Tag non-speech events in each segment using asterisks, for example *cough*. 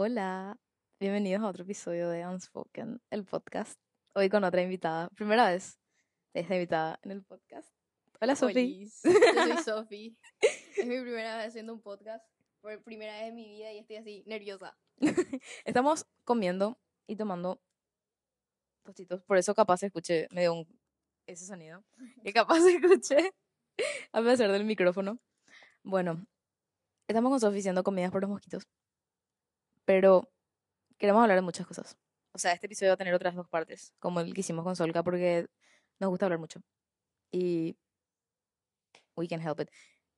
Hola, bienvenidos a otro episodio de Unspoken, el podcast. Hoy con otra invitada. Primera vez de esta invitada en el podcast. Hola, Sofi. Yo soy Sofi. Es mi primera vez haciendo un podcast. Por primera vez en mi vida y estoy así, nerviosa. *laughs* Estamos comiendo y tomando tostitos. Por eso capaz escuché medio un, ese sonido. Y capaz *laughs* escuché a pesar del micrófono. Bueno, estamos con Sofi haciendo comidas por los mosquitos. Pero queremos hablar de muchas cosas. O sea, este episodio va a tener otras dos partes, como el que hicimos con Solka, porque nos gusta hablar mucho. Y we can help it.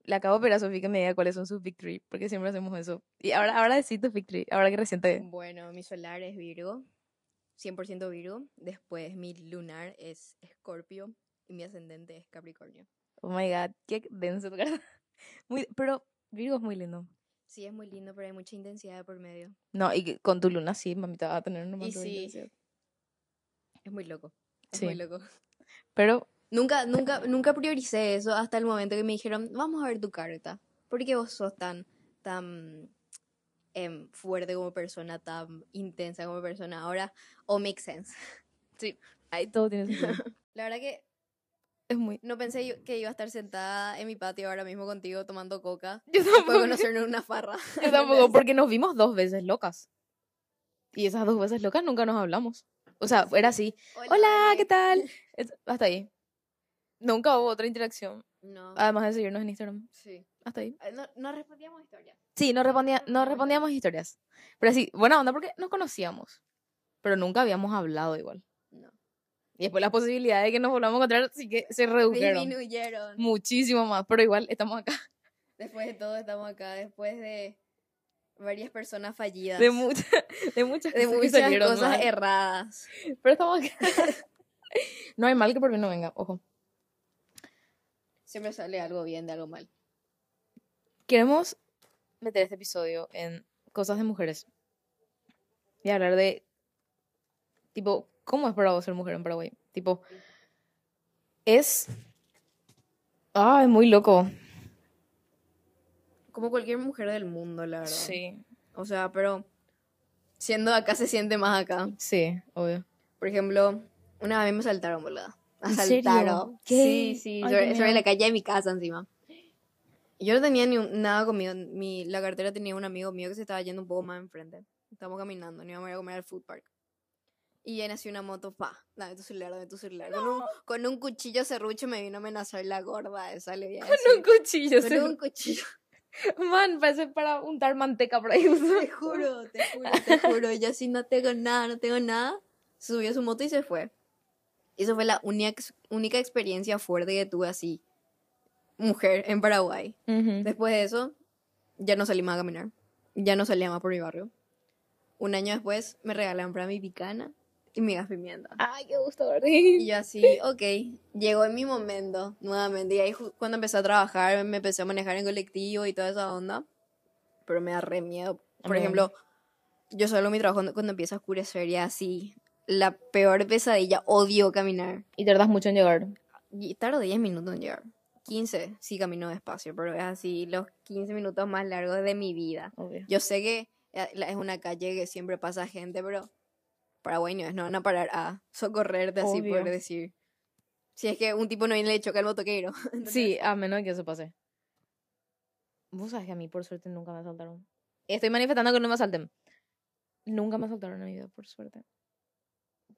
Le acabo de pedir a Sofi que me diga cuáles son sus victory, porque siempre hacemos eso. Y ahora, ahora decí tu victory, ahora que recién te... Bueno, mi solar es Virgo, 100% Virgo. Después mi lunar es Escorpio y mi ascendente es Capricornio. Oh my god, qué denso tu cara. Muy, pero Virgo es muy lindo. Sí, es muy lindo, pero hay mucha intensidad por medio. No, y con tu luna sí, mamita, va a tener un montón sí. Es muy loco. Es Sí. muy loco. *laughs* Pero Nunca, nunca, nunca prioricé eso hasta el momento que me dijeron, vamos a ver tu carta. ¿Por qué vos sos tan, tan em, fuerte como persona, tan intensa como persona? Ahora, all makes sense. *laughs* ahí todo tiene sentido. *laughs* La verdad que es muy... no pensé yo- que iba a estar sentada en mi patio ahora mismo contigo tomando coca. *laughs* Yo de tampoco. conocernos en una farra. Yo tampoco, *laughs* porque nos vimos dos veces locas. Y esas dos veces locas nunca nos hablamos. O sea, era así. Hola. ¿qué tal? *laughs* Hasta ahí. Nunca hubo otra interacción. No. Además de seguirnos en Instagram. Sí. Hasta ahí. No, no respondíamos historias. Sí, no, respondía, no respondíamos historias. Pero sí, buena onda porque nos conocíamos. Pero nunca habíamos hablado igual. Y después las posibilidades de que nos volvamos a encontrar sí que se redujeron. Disminuyeron. Muchísimo más. Pero igual estamos acá. *laughs* Después de todo estamos acá, después de varias personas fallidas. De, muchas de muchas de cosas que muchas cosas mal. erradas. Pero estamos acá. *laughs* no hay mal que por mí no venga, ojo. Siempre sale algo bien de algo mal. Queremos meter este episodio en cosas de mujeres. Y hablar de, tipo, ¿cómo es para vos ser mujer en Paraguay? Tipo, es... Ah, es muy loco. Como cualquier mujer del mundo, la verdad. Sí, O sea, pero siendo acá se siente más acá. sí, obvio. Por ejemplo, una vez me saltaron, boluda. ¿En serio? Asaltaron. ¿Qué? Sí, sí, Ay, sobre, sobre la calle de mi casa encima. Yo no tenía ni un- nada conmigo. Mi, la cartera tenía un amigo mío que se estaba yendo un poco más enfrente. Estábamos caminando, nos íbamos a ir a comer al food park. Y viene así una moto, pa, dame tu celular, dame tu celular. Con, un, con un cuchillo serrucho me vino a amenazar la gorda esa, le Con decir. un cuchillo. Con un cuchillo. *laughs* Man, parece para untar manteca por ahí. Te juro, te juro, te juro. Yo así no tengo nada, no tengo nada. Se subió a su moto y se fue. Y Eso fue la única, única experiencia fuerte que tuve así, mujer, en Paraguay. Ujú. Después de eso, ya no salí más a caminar. Ya no salía más por mi barrio. Un año después me regalaron para mi picana y mi gas pimienta. Ay, qué gusto, Y yo así, ok, llegó en mi momento nuevamente. Y ahí cuando empecé a trabajar, me empecé a manejar en colectivo y toda esa onda. Pero me da re miedo. Por Amén. ejemplo, yo solo mi trabajo cuando, cuando empieza a oscurecer y así. La peor pesadilla, odio caminar. Y tardas mucho en llegar. Y tardo 10 minutos en llegar. 15, sí camino despacio, pero es así los 15 minutos más largos de mi vida. Obvio. Yo sé que eh, es una calle que siempre pasa gente, pero Paraguay no van a parar a socorrerte así por Obvio. decir. Si es que un tipo no viene le choca al motoquero. *laughs* Entonces, Sí, a menos que eso pase. Vos sabés que a mí, por suerte, nunca me asaltaron. Estoy manifestando que no me asalten. Nunca me asaltaron en mi vida, por suerte.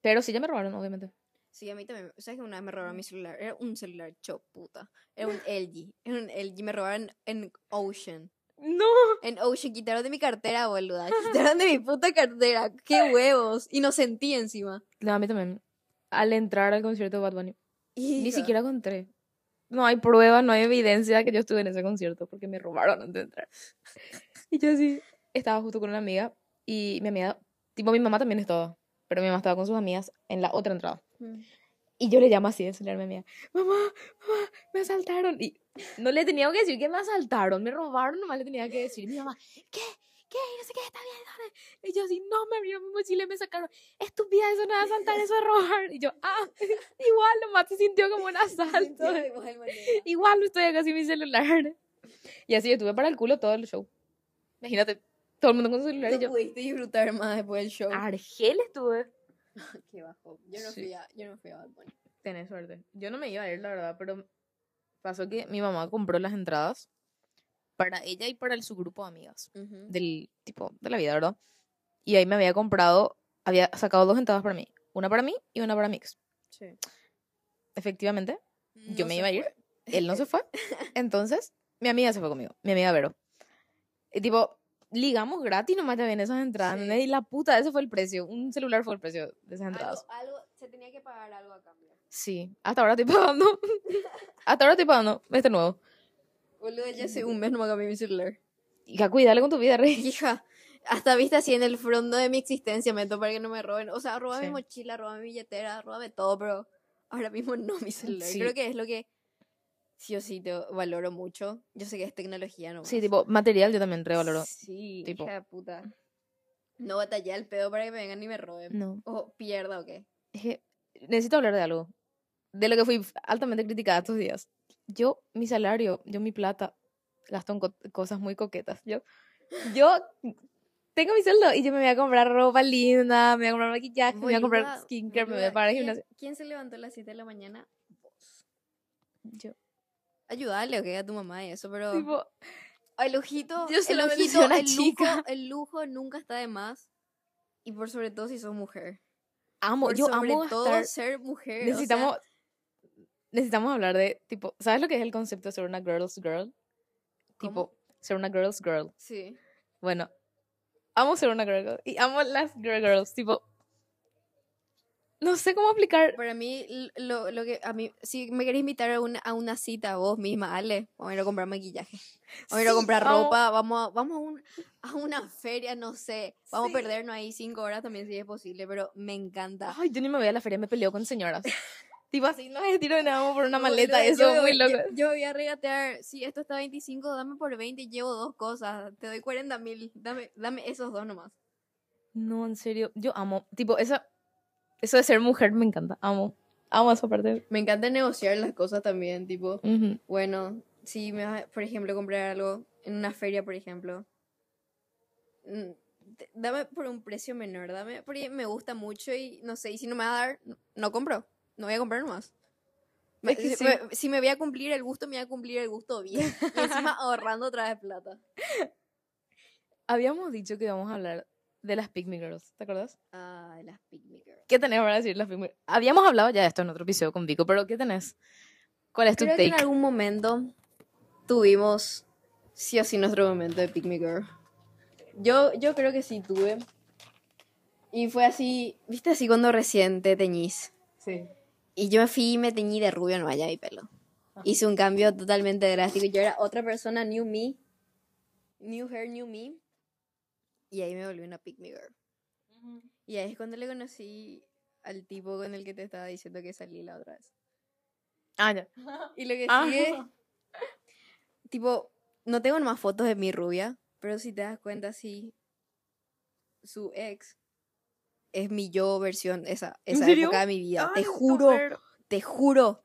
Pero sí ya me robaron, obviamente. Sí, a mí también. ¿Sabes que una vez me robaron mi celular? Era un celular choputa. Era un LG. Era un LG. Me robaron en Ocean. ¡No! En Ocean quitaron de mi cartera, boluda. Quitaron de mi puta cartera. ¡Qué huevos! Y no sentí encima. No, a mí también. Al entrar al concierto de Bad Bunny. Ni siquiera encontré. No hay prueba, no hay evidencia de que yo estuve en ese concierto porque me robaron antes de entrar. Y yo así, estaba justo con una amiga y mi amiga, tipo mi mamá también estaba, pero mi mamá estaba con sus amigas en la otra entrada. Mm. Y yo le llamo así de celular amiga, mamá, mamá, me asaltaron. Y no le tenía que decir que me asaltaron, me robaron, nomás le tenía que decir. Mi mamá, ¿qué? ¿Qué? Y No sé qué, está bien. Y yo así, no, me abrieron mi mochila y me sacaron. Estúpida, eso no es asaltar, eso es robar. Y yo, ah, *laughs* igual nomás se sintió como un *laughs* asalto. *laughs* Igual estoy acá sin mi celular. Y así estuve para el culo todo el show. Imagínate, todo el mundo con su celular y yo. pudiste disfrutar más después del show. Argel estuve. *laughs* Qué bajo. Yo no, Sí. fui a, yo no fui a Bad Bunny. Tenés suerte. Yo no me iba a ir, la verdad, pero pasó que mi mamá compró las entradas para ella y para el, su grupo de amigas. Ujú. Del tipo, de la vida, ¿verdad? Y ahí me había comprado, había sacado dos entradas para mí. Una para mí y una para Mix. Sí. Efectivamente, yo No me se iba a ir. fue. él no se fue. *laughs* Entonces, mi amiga se fue conmigo, mi amiga Vero. Y tipo, ligamos gratis nomás ven esas entradas. Sí. ¿entendés? Y la puta, ese fue el precio. Un celular fue el precio de esas entradas. algo, se tenía que pagar algo a cambio. Sí, hasta ahora estoy pagando. *laughs* hasta ahora estoy pagando este nuevo. Boludo, ya hace un mes no me cambié mi celular. Hija, cuídale con tu vida, rey. Hija, hasta viste así en el fondo de mi existencia, meto para que no me roben. O sea, roba mi mochila, roba mi billetera, róbame todo, pero ahora mismo no mi celular. Sí. Creo que es lo que sí o sí te valoro mucho. Yo sé que es tecnología, ¿no? Sí, tipo, material yo también revaloro. Sí, tipo. hija de puta. No batallé al pedo para que me vengan y me roben. No. O pierda o qué. Es que necesito hablar de algo. De lo que fui altamente criticada estos días. Yo, mi salario, yo mi plata, gasto en co- cosas muy coquetas. Yo, yo tengo mi sueldo y yo me voy a comprar ropa linda, me voy a comprar maquillaje, me voy a comprar skincare, me voy a el ¿quién- gimnasio. ¿Quién se levantó a las 7 de la mañana? Vos. Yo, Ayúdale, ok, a tu mamá y eso, pero... tipo, El Yo se el una el lujo, chica. el lujo nunca está de más. Y por sobre todo si sos mujer. amo, Por yo sobre amo todo estar... ser mujer. Necesitamos, necesitamos hablar de, tipo, ¿sabes lo que es el concepto de ser una girl's girl? ¿Cómo? Tipo, ser una girl's girl. Sí. Bueno, amo ser una girl girl y amo las girl girls, tipo, no sé cómo aplicar. Para mí, lo, lo que a mí, si me querés invitar a una, a una cita vos misma, Ale, vamos a ir a comprar maquillaje. Vamos a ir a comprar ropa, vamos a, vamos a, un- a una feria, no sé. Vamos Sí. a perdernos ahí cinco horas también si es posible, pero me encanta. Ay, yo ni me voy a la feria, me peleo con señoras. *laughs* tipo así, no es tiro de nada por una maleta, eso yo- muy loco. Yo, yo voy a regatear, si esto está 25, dame por 20 y llevo dos cosas. Te doy 40 mil, dame, dame esos dos nomás. No, en serio, yo amo, tipo, eso, eso de ser mujer me encanta, amo, amo esa parte. Me encanta negociar las cosas también, tipo, bueno, si me vas, por ejemplo, comprar algo en una feria, por ejemplo, mm, dame por un precio menor, dame, porque me gusta mucho y no sé, y si no me va a dar, no- compro, no voy a comprar más. Es que si, me, si me voy a cumplir el gusto, me voy a cumplir el gusto bien. Y encima *laughs* ahorrando otra vez plata. Habíamos dicho que íbamos a hablar de las Me Girls, ¿te acuerdas? Ah, las Pick Me Girl. ¿Qué tenés para decir las Pick Me Habíamos hablado ya de esto en otro episodio con Vico, pero ¿qué tenés? ¿Cuál es tu Creo que en algún momento tuvimos sí o sí nuestro momento de Me Girl. Yo, yo creo que sí tuve. Y fue así, viste así cuando recién te teñís. Sí. Y yo me fui y me teñí de rubio, no vaya mi pelo. Hice un cambio totalmente drástico. Yo era otra persona, new me. New hair, new me. Y ahí me volví una Pick Me Girl. Y ahí es cuando le conocí al tipo con el que te estaba diciendo que salí la otra vez. Ah, ya. *laughs* Y lo que Ah. sigue, tipo, no tengo más fotos de mi rubia, pero si te das cuenta, sí, su ex es mi yo versión, esa, ¿En esa época de mi vida. te Ay, juro, súper. te juro.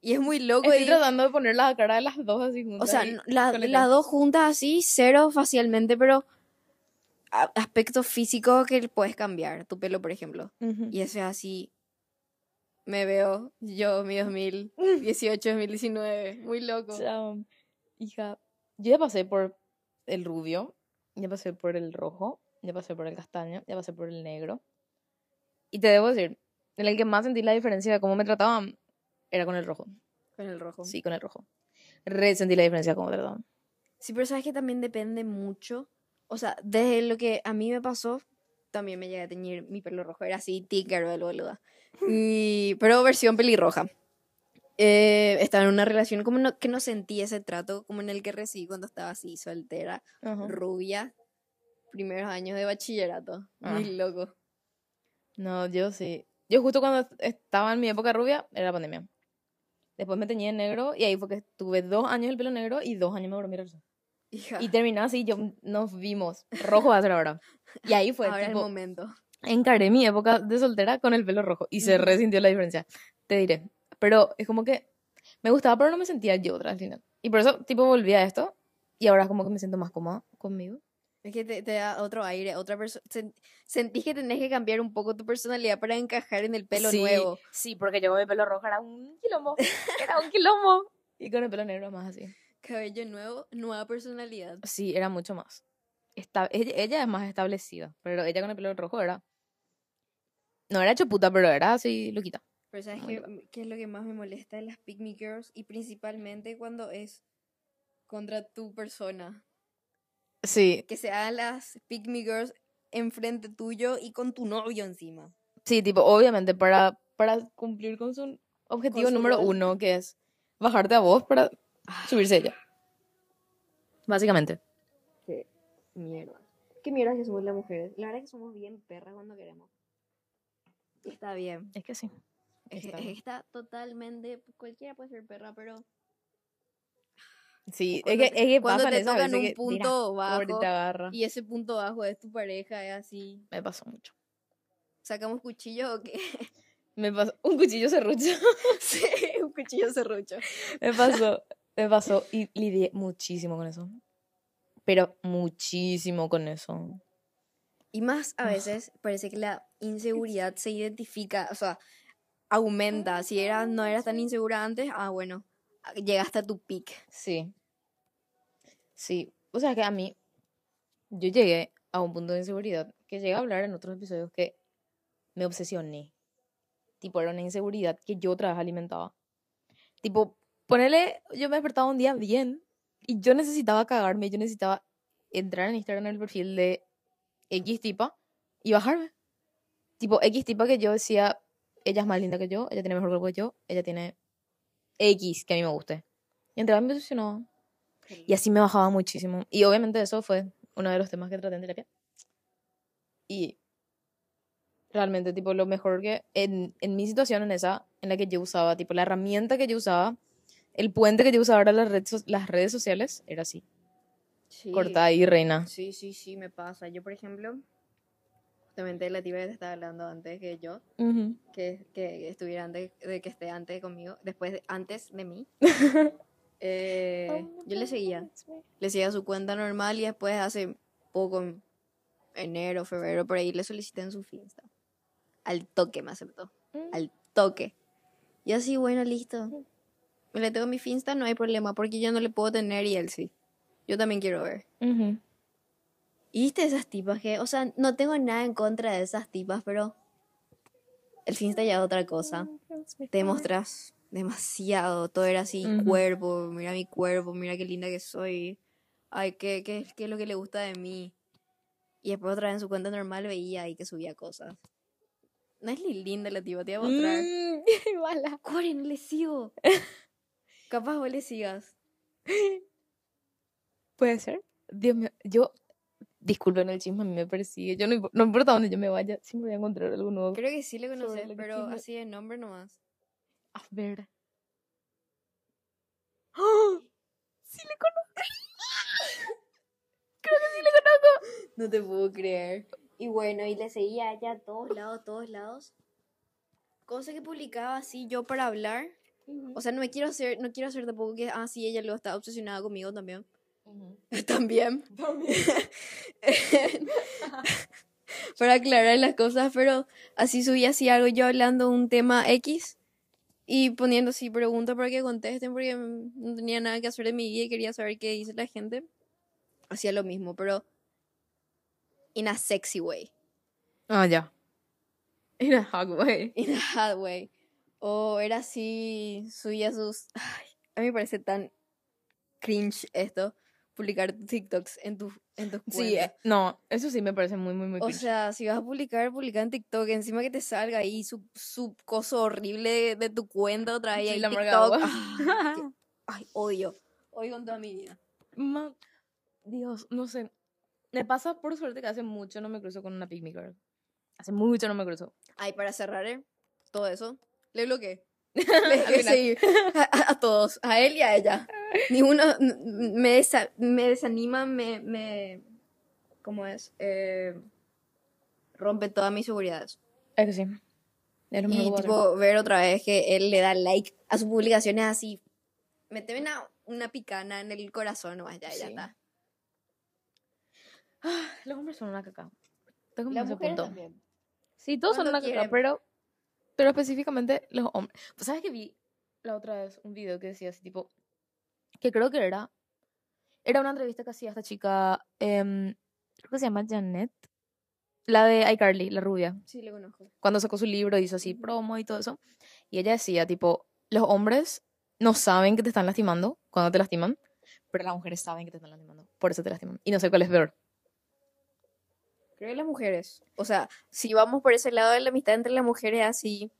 Y es muy loco. Estoy y- tratando de poner la cara de las dos así juntas. o sea, no- la- las dos juntas así, cero facialmente, pero aspectos físicos que puedes cambiar. Tu pelo, por ejemplo. Y eso es así. Me veo yo, mi 2018, 2019. Muy loco. Chao. Hija, yo ya pasé por el rubio, ya pasé por el rojo, ya pasé por el castaño, ya pasé por el negro. Y te debo decir, en el que más sentí la diferencia de cómo me trataban era con el rojo. Con el rojo. Sí, con el rojo. Re sentí la diferencia de cómo me trataban. Sí, pero sabes que también depende mucho. O sea, desde lo que a mí me pasó, también me llegué a teñir mi pelo rojo. Era así, Tinkerbell, boluda. Y, pero versión pelirroja. Eh, estaba en una relación como no- que no sentí ese trato como en el que recibí cuando estaba así, soltera, rubia, primeros años de bachillerato. Ah. Muy loco. No, yo sí. Yo justo cuando estaba en mi época rubia, era la pandemia. Después me teñí de negro y ahí fue que tuve dos años el pelo negro y dos años me volví a Hija, Y terminó así, yo nos vimos. Rojo va a ser ahora. Y ahí fue, ahora es el tipo, momento. encaré mi época de soltera con el pelo rojo y se resintió la diferencia. Te diré. Pero es como que me gustaba, pero no me sentía yo otra al final. Y por eso, tipo, volví a esto y ahora como que me siento más cómoda conmigo. Es que te, te da otro aire, otra persona. Sentís que tenés que cambiar un poco tu personalidad para encajar en el pelo sí, nuevo. Sí, porque yo con mi pelo rojo era un quilombo. Era un quilombo. *laughs* Y con el pelo negro más así. Cabello nuevo, nueva personalidad. Sí, era mucho más. Esta, ella, ella es más establecida, pero ella con el pelo rojo era... No era chuputa, pero era así loquita. Pero ¿sabes qué, qué es lo que más me molesta de las Pick Me Girls? Y principalmente cuando es contra tu persona. Sí, Que se hagan las Pick Me Girls enfrente tuyo y con tu novio encima. sí, tipo, obviamente para, para cumplir con su objetivo su número rol. uno, que es bajarte a vos para subirse ella. Básicamente. Qué mierda. Qué mierda que somos las mujeres. La verdad es que somos bien perras cuando queremos. Está bien. Es que sí. Es que- Está está totalmente. Cualquiera puede ser perra, pero. Sí, es que, es que cuando te tocan veces un que, punto mira, bajo. Y ese punto bajo es tu pareja, es así. Me pasó mucho. ¿Sacamos cuchillo o qué? Me pasó un cuchillo serrucho. *laughs* sí, un cuchillo serrucho. me pasó, me pasó y lidié muchísimo con eso. Pero muchísimo con eso. Y más a veces parece que la inseguridad se identifica, o sea, aumenta. Si eras, no eras tan insegura antes, ah, bueno, llegaste a tu peak. Sí. Sí. O sea que a mí, yo llegué a un punto de inseguridad que llegué a hablar en otros episodios que me obsesioné. Tipo, era una inseguridad que yo otra vez alimentaba. Tipo, ponele, yo me despertaba un día bien y yo necesitaba cagarme, yo necesitaba entrar en Instagram en el perfil de X tipa y bajarme. Tipo, X tipa que yo decía, ella es más linda que yo, ella tiene mejor cuerpo que yo, ella tiene X que a mí me guste. Y entraba y me obsesionaba. Y así me bajaba muchísimo. Y obviamente eso fue uno de los temas que traté en terapia. Y realmente, tipo, lo mejor que en, en mi situación, en esa, en la que yo usaba, tipo, la herramienta que yo usaba, el puente que yo usaba era las, redes so- las redes sociales, era así. Sí. Corta ahí, reina. Sí, sí, sí, me pasa. Yo, por ejemplo, justamente la tía que te estaba hablando antes que yo, que, que estuviera antes, de que esté antes conmigo, después, de- antes de mí. *laughs* eh, yo le seguía. le seguía su cuenta normal y después hace poco, en enero, febrero, por ahí le solicité en su Finsta. Al toque me aceptó. Mm. Al toque. Y así, bueno, listo. Me le tengo mi Finsta, no hay problema, porque yo no le puedo tener y él sí. Yo también quiero ver. ¿Y viste esas tipas que, o sea, no tengo nada en contra de esas tipas, pero el Finsta ya es otra cosa. Te demostras demasiado, todo era así, Ujú. cuerpo, mira mi cuerpo, mira qué linda que soy, ay, qué, qué, qué es lo que le gusta de mí. Y después otra vez en su cuenta normal veía ahí que subía cosas. No es linda la tipa, te voy a mostrar. Mm, *laughs* mala. Core, no le sigo. *laughs* Capaz vos le sigas. Puede ser. Dios mío, yo. Disculpen el chisme, a mí me persigue. Yo no, no importa dónde yo me vaya, siempre voy a encontrar algo nuevo. Creo que sí le conoces, pero chisme- así de nombre nomás. A ver. ¡Ah! Sí le conozco. Creo que sí le conozco. No te puedo creer. Y bueno, y le seguía a ella a todos lados, todos lados. Cosa que publicaba así yo para hablar. O sea, no me quiero hacer, no quiero hacer tampoco que, ah, sí, ella luego está obsesionada conmigo también. *laughs* También. *laughs* *laughs* para aclarar las cosas, pero así subí así algo yo hablando un tema X y poniendo así preguntas para que contesten porque no tenía nada que hacer en mi vida y quería saber qué dice la gente. Hacía lo mismo, pero in a sexy way, Ah, ya. In a hug way. in a hard way. O era así, subía sus... *laughs* Ay, a mí me parece tan cringe esto, publicar TikToks en tu en tus Sí, cuentas. eh, no, eso sí me parece muy, muy, muy O cringe. sea, si vas a publicar, publica en TikTok. Encima que te salga ahí su, su coso horrible de, de tu cuenta otra vez. Sí, ahí la TikTok. qué- *laughs* Ay, odio. Odio con toda mi vida. Ma- Dios, no sé. Me pasa por suerte que hace mucho no me cruzo con una me girl. Hace mucho no me cruzo. Ay, para cerrar eh, todo eso, le bloqueé. *laughs* Le seguir a, a- todos, a él y a ella. Ninguno n- me, desa- me desanima, me, me. ¿Cómo es? Eh, rompe todas mis seguridades. Es que sí. Es Y tipo, ver otra vez que él le da like a sus publicaciones así. Méteme una, una picana en el corazón nomás, ya, ya Sí. está. Los hombres son una caca. Tengo mujer punto. también. Sí, todos son ¿Cuánto una caca, quieren? pero, pero específicamente los hombres. Pues, ¿sabes que vi la otra vez un video que decía así, tipo, que creo que era, era una entrevista que hacía esta chica, em, creo que se llama Janet, la de iCarly, la rubia, Sí, lo conozco. cuando sacó su libro hizo así promo y todo eso. Y ella decía, tipo, los hombres no saben que te están lastimando cuando te lastiman, pero las mujeres saben que te están lastimando, por eso te lastiman. Y no sé cuál es peor. Creo que las mujeres. O sea, si vamos por ese lado de la amistad entre las mujeres, así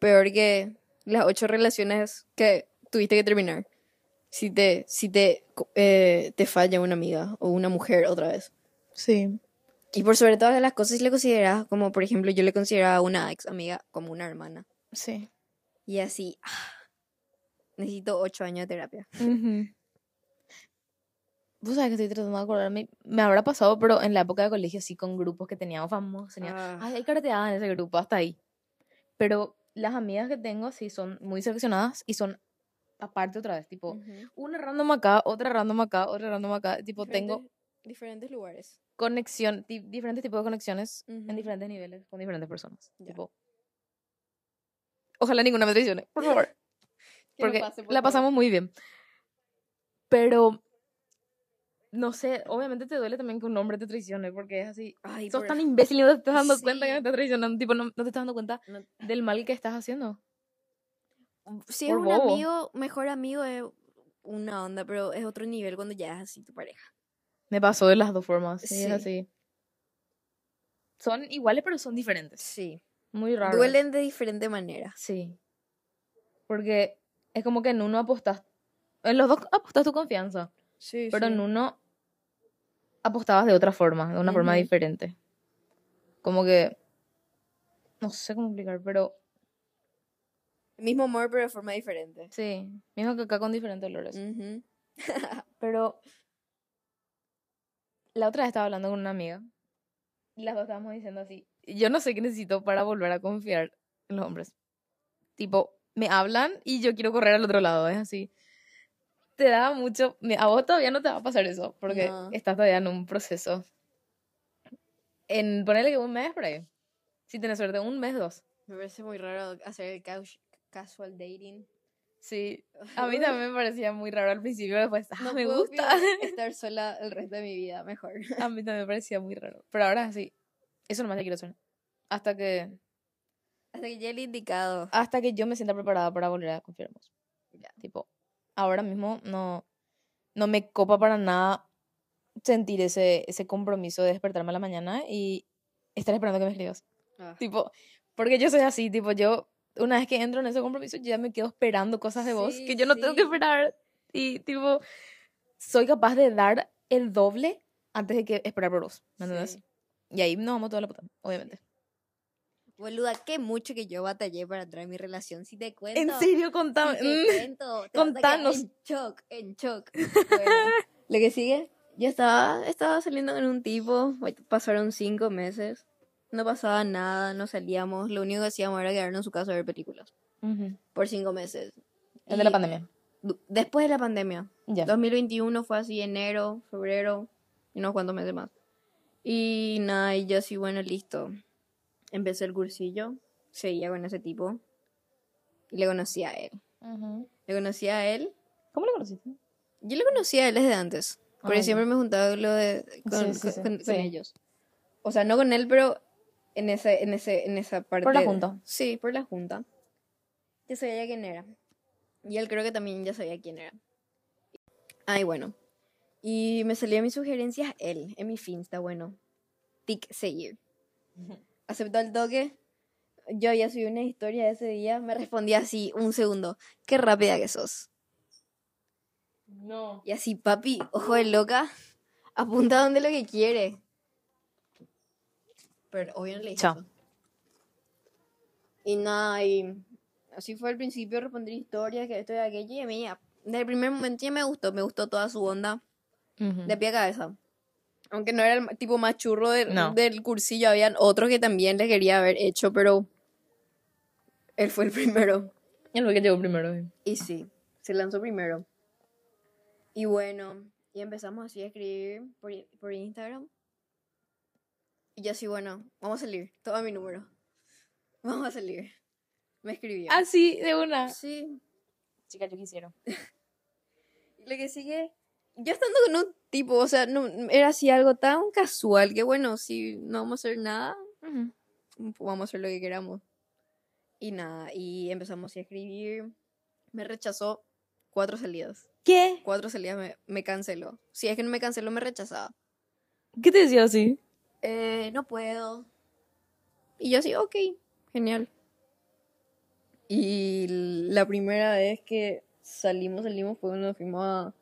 peor que las ocho relaciones que tuviste que terminar. Si te, si te, eh, te falla una amiga o una mujer otra vez. Sí. Y por sobre todas las cosas, si le consideras, como por ejemplo, yo le consideraba a una ex amiga como una hermana. Sí. Y así, ah, necesito ocho años de terapia. Vos sabés que estoy tratando de acordarme. Me habrá pasado, pero en la época de colegio, sí, con grupos que teníamos famosos. Tenía, Ah. Ay, hay carteadas en ese grupo, hasta ahí. Pero las amigas que tengo, sí, son muy seleccionadas y son aparte otra vez. Tipo, Ujú. una random acá, otra random acá, otra random acá. Tipo, tengo Diferentes- lugares. conexión, di- diferentes tipos de conexiones Ujú. en diferentes niveles con diferentes personas. Ya. Tipo, ojalá ninguna me traicione, por favor. *laughs* No porque pase, por la favor. pasamos muy bien. Pero, no sé, obviamente te duele también que un hombre te traicione, porque es así. Ay, Sos por- tan imbécil y no te estás dando cuenta que me estás traicionando. Tipo, no, no te estás dando cuenta No- del mal que estás haciendo. Si es un bobo. amigo, mejor amigo es una onda, pero es otro nivel cuando ya es así tu pareja. Me pasó de las dos formas. Sí, Sí. es así. Son iguales, pero son diferentes. Sí. Muy raro. Duelen de diferente manera. Sí. Porque es como que en uno apostas. En los dos apostas tu confianza. Sí, Pero en uno apostabas de otra forma, de una forma diferente. Como que. No sé cómo explicar, pero Mismo amor, pero de forma diferente. sí. Mismo que acá con diferentes olores. *laughs* Pero. La otra vez estaba hablando con una amiga. Y las dos estábamos diciendo así. Yo no sé qué necesito para volver a confiar en los hombres. Tipo, me hablan y yo quiero correr al otro lado. Es así. Te da mucho. A vos todavía no te va a pasar eso. Porque No. estás todavía en un proceso. En ponerle que un mes por ahí. Si tienes suerte, un mes, dos. Me parece muy raro hacer el casual dating. Sí. *laughs* A mí también me parecía muy raro al principio. Después, ah, No me gusta. *laughs* estar sola el resto de mi vida, mejor. A mí también me parecía muy raro. Pero ahora sí. Eso nomás te quiero hacer. Hasta que, Hasta que llegue el indicado. hasta que yo me sienta preparada para volver a confiar más. Ya. Tipo, ahora mismo no, no me copa para nada sentir ese, ese compromiso de despertarme a la mañana y estar esperando que me escribas. Ah. Tipo, porque yo soy así, tipo, yo una vez que entro en ese compromiso yo ya me quedo esperando cosas de vos Sí, que yo no tengo que sí. esperar. Y tipo, soy capaz de dar el doble antes de que esperar por vos. ¿Me entendés? Sí. Y ahí nos vamos toda la puta, obviamente. Boluda, qué mucho que yo batallé para entrar en mi relación. Si te cuento. En serio, si contame. te Mm. cuento, te contanos. En shock, en shock. Bueno, *laughs* lo que sigue. Yo estaba, estaba saliendo con un tipo. Pasaron cinco meses. No pasaba nada, no salíamos. Lo único que hacíamos era quedarnos en su casa a ver películas. Ujú. Por cinco meses. El de la Y pandemia. Después de la pandemia. Ya. 2021 fue así, enero, febrero, y unos cuantos meses más. Y nada, y yo así, bueno, listo. Empecé el cursillo, seguía con ese tipo, y le conocí a él. Ujú. Le conocí a él, ¿Cómo lo conociste? yo le conocí a él desde antes, porque ya. siempre me juntaba con, lo de, con, Sí, sí, con- sí, con- sí. con ellos. O sea, no con él, pero en, ese, en, ese, en esa parte. Por la de- junta. Sí, por la junta. Ya sabía quién era. Y él creo que también ya sabía quién era. Ay, bueno. Y me salía mis sugerencias él, en mi Finsta, bueno. Tic seguir. Aceptó el toque. Yo había subido una historia ese día. Me respondía así, un segundo. Qué rápida que sos. No. Y así, papi, ojo de loca. Apunta donde lo que quiere. Pero obvio no le dije Chao. eso. Y nada, y así fue al principio responder historias, que esto y aquello. Y a mí, ya, desde el primer momento ya me gustó. Me gustó toda su onda. De pie a cabeza. Aunque no era el tipo más churro del, No. del cursillo, habían otros que también le quería haber hecho, pero él fue el *laughs* primero. Él fue el que llegó primero. Y sí, se lanzó primero. Y bueno, y empezamos así a escribir por, por Instagram. Y yo así, bueno, vamos a salir. Toma mi número. *laughs* Vamos a salir. Me escribió. Ah, sí, de una. sí. Chica, yo quisiera. *laughs* Lo que sigue. Yo estando con un tipo, o sea, no, era así algo tan casual que bueno, si no vamos a hacer nada, vamos a hacer lo que queramos. Y nada, y empezamos a escribir. Me rechazó cuatro salidas. ¿Qué? Cuatro salidas me, me canceló. Si es que no me canceló, me rechazaba. ¿Qué te decía así? Eh, no puedo. Y yo así, ok, genial. Y la primera vez que salimos, salimos fue cuando nos fuimos a,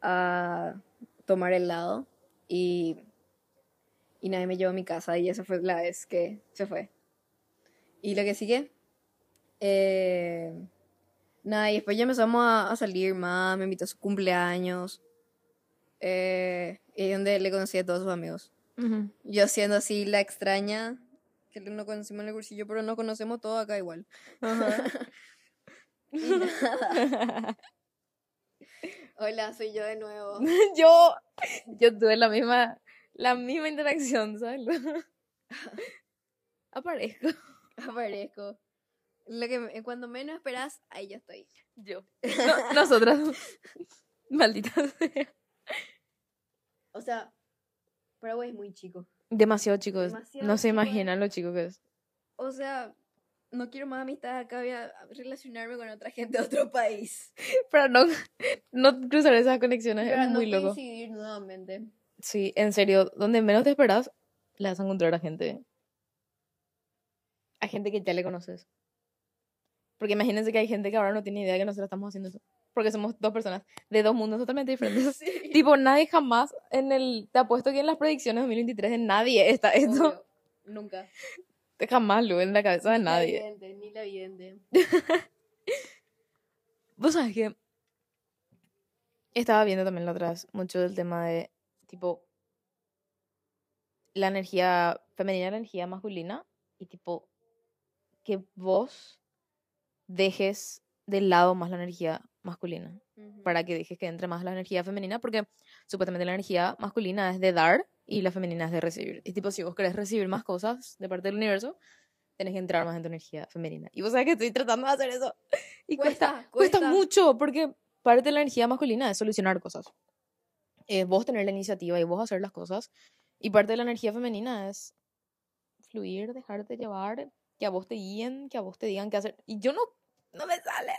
a tomar helado y, y nadie me llevó a mi casa y esa fue la vez que se fue. Y lo que sigue, eh, nada, y después ya empezamos a, a salir más, me invitó a su cumpleaños, eh, y es donde le conocí a todos sus amigos. Yo siendo así la extraña, que no conocimos en el cursillo, pero nos conocemos todos acá igual. *laughs* Y nada. *laughs* Hola, soy yo de nuevo. *laughs* yo, yo tuve la misma, la misma interacción, ¿sabes? *laughs* Aparezco. Aparezco. Lo que cuando menos esperas, ahí yo estoy. Yo. No, nosotras. *laughs* Maldita sea. O sea, Paraguay es muy chico. Demasiado chicos. Demasiado no se chico. imaginan lo chico que es. O sea, no quiero más amistad acá, voy a relacionarme con otra gente de otro país. *laughs* Para no, no cruzar esas conexiones Para es no muy loco. coincidir nuevamente. Sí, en serio, donde menos te esperas, le vas a encontrar a gente. A gente que ya le conoces. Porque imagínense que hay gente que ahora no tiene idea que nosotros estamos haciendo eso. Porque somos dos personas de dos mundos totalmente diferentes. *laughs* Sí. *laughs* tipo, nadie jamás en el. Te apuesto que en las predicciones de 2023 de nadie está esto. Obvio, Nunca. Jamás lo en la cabeza de Ni la nadie. vidente, ni la vidente. *laughs* Vos sabés que. Estaba viendo también la otra vez mucho del tema de. Tipo. La energía femenina la energía masculina. Y tipo. Que vos dejes de lado más la energía masculina. Para que dejes que entre más la energía femenina. Porque supuestamente la energía masculina es de dar y la femenina es de recibir. Y tipo, si vos querés recibir más cosas de parte del universo, tenés que entrar más en tu energía femenina. Y vos sabés que estoy tratando de hacer eso. Y cuesta, Cuesta, cuesta, mucho porque parte de la energía masculina es solucionar cosas. Es vos tener la iniciativa y vos hacer las cosas. Y parte de la energía femenina es fluir, dejarte llevar, que a vos te guíen, que a vos te digan qué hacer. Y yo no, no me sale.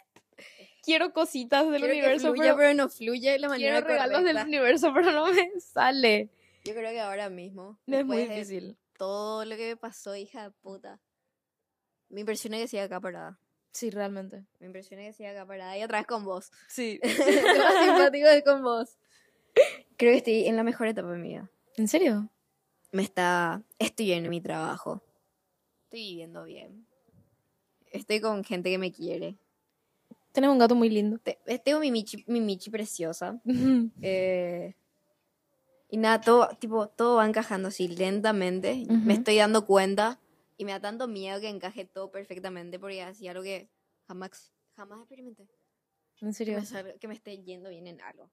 Quiero cositas del Quiero que universo, fluya, pero, pero no fluye de la manera quiero regalos del correcta. universo, pero no me sale. Yo creo que ahora mismo. Es muy difícil. Todo lo que me pasó, hija de puta. Me impresiona que siga acá parada. Sí, realmente. Me impresiona que siga acá parada y otra vez con vos. Sí. *laughs* Lo más simpático es con vos. Creo que estoy en la mejor etapa de mi vida. ¿En serio? Me está. Estoy en mi trabajo. Estoy viviendo bien. Estoy con gente que me quiere. Tenemos un gato muy lindo. Te- Tengo mi Michi, mi Michi preciosa. *laughs* Eh, y nada, todo, tipo, todo va encajando así lentamente. Ujú. Me estoy dando cuenta y me da tanto miedo que encaje todo perfectamente porque así algo que jamás, jamás experimenté. ¿En Que serio? me, salga- que me esté yendo bien en algo.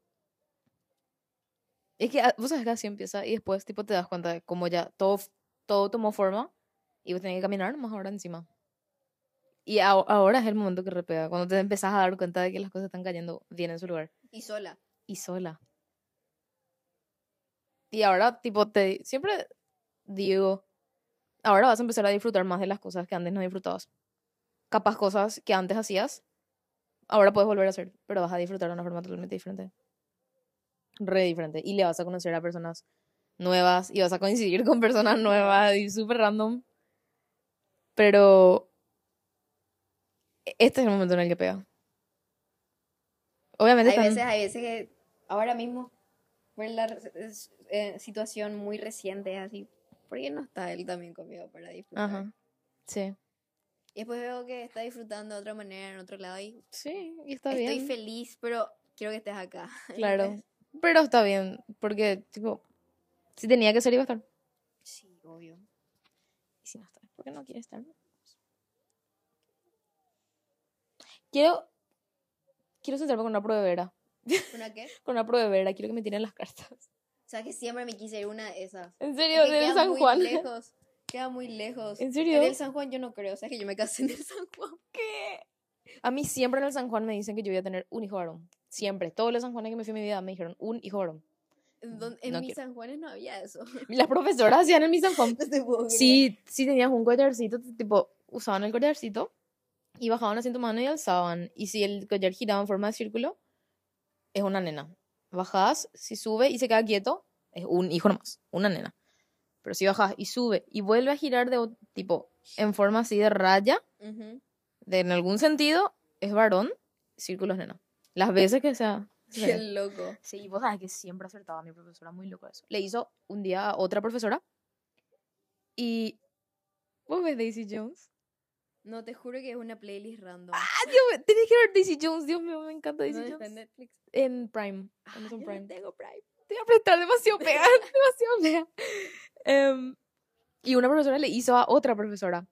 Es que ah, vos sabes que así empieza y después tipo te das cuenta de cómo ya todo, todo tomó forma y vos tenés que caminar más ahora encima. Y a- ahora es el momento que repega, cuando te empezás a dar cuenta de que las cosas están cayendo bien en su lugar. Y sola. Y sola. Y ahora tipo te siempre digo, ahora vas a empezar a disfrutar más de las cosas que antes no disfrutabas. Capaz cosas que antes hacías, ahora puedes volver a hacer, pero vas a disfrutar de una forma totalmente diferente. Re diferente. Y le vas a conocer a personas nuevas y vas a coincidir con personas nuevas y súper random. Pero este es el momento en el que pega. Obviamente Hay están- veces, hay veces que ahora mismo, por la es- eh, situación muy reciente, así. ¿Por qué no está él también conmigo para disfrutar? Ajá. Sí. Y después veo que está disfrutando de otra manera en otro lado y Sí, y está estoy bien. feliz, pero quiero que estés acá. *laughs* Claro. Pero está bien, porque, tipo, si tenía que ser, iba a estar. Sí, obvio. Y si no está, ¿por qué no quiere estar? Quiero. Quiero sentarme con una pruebera. ¿Una qué? *laughs* Con una pruebera, quiero que me tiren las cartas. O sea, que siempre me quise ir una de esas. ¿En serio? que ¿Del San muy Juan? lejos. Queda muy lejos. ¿En En serio? el San Juan yo no creo. O sea, que yo me casé en el San Juan. *laughs* ¿Qué? A mí siempre en el San Juan me dicen que yo voy a tener un hijo varón. Siempre. Todos los San Juanes que me fui en mi vida me dijeron un hijo varón. En, don- en No mis quiero. San Juanes no había eso. *laughs* Las profesoras hacían en mi San Juan. No te puedo creer. Sí, sí tenías un collarcito, tipo, usaban el collarcito y bajaban así en tu mano y alzaban. Y si el collar giraba en forma de círculo, es una nena. Bajás, si sube y se queda quieto, es un hijo nomás, una nena. Pero si bajas y sube y vuelve a girar de tipo en forma así de raya, de en algún sentido, es varón, círculo es nena. Las veces que sea. Qué nena. loco. Sí, vos sabes que siempre acertaba mi profesora, muy loco eso. Le hizo un día a otra profesora y... ¿Vos ves Daisy Jones? No, te juro que es una playlist random. Ah, Dios mío, tenés que ver Daisy Jones, Dios mío, me encanta Daisy ¿Dónde Jones. está en Netflix? En Prime, Ah, Amazon no Prime. tengo Prime. Te voy a prestar demasiado pega, *laughs* demasiado pega. Em, y una profesora le hizo a otra profesora.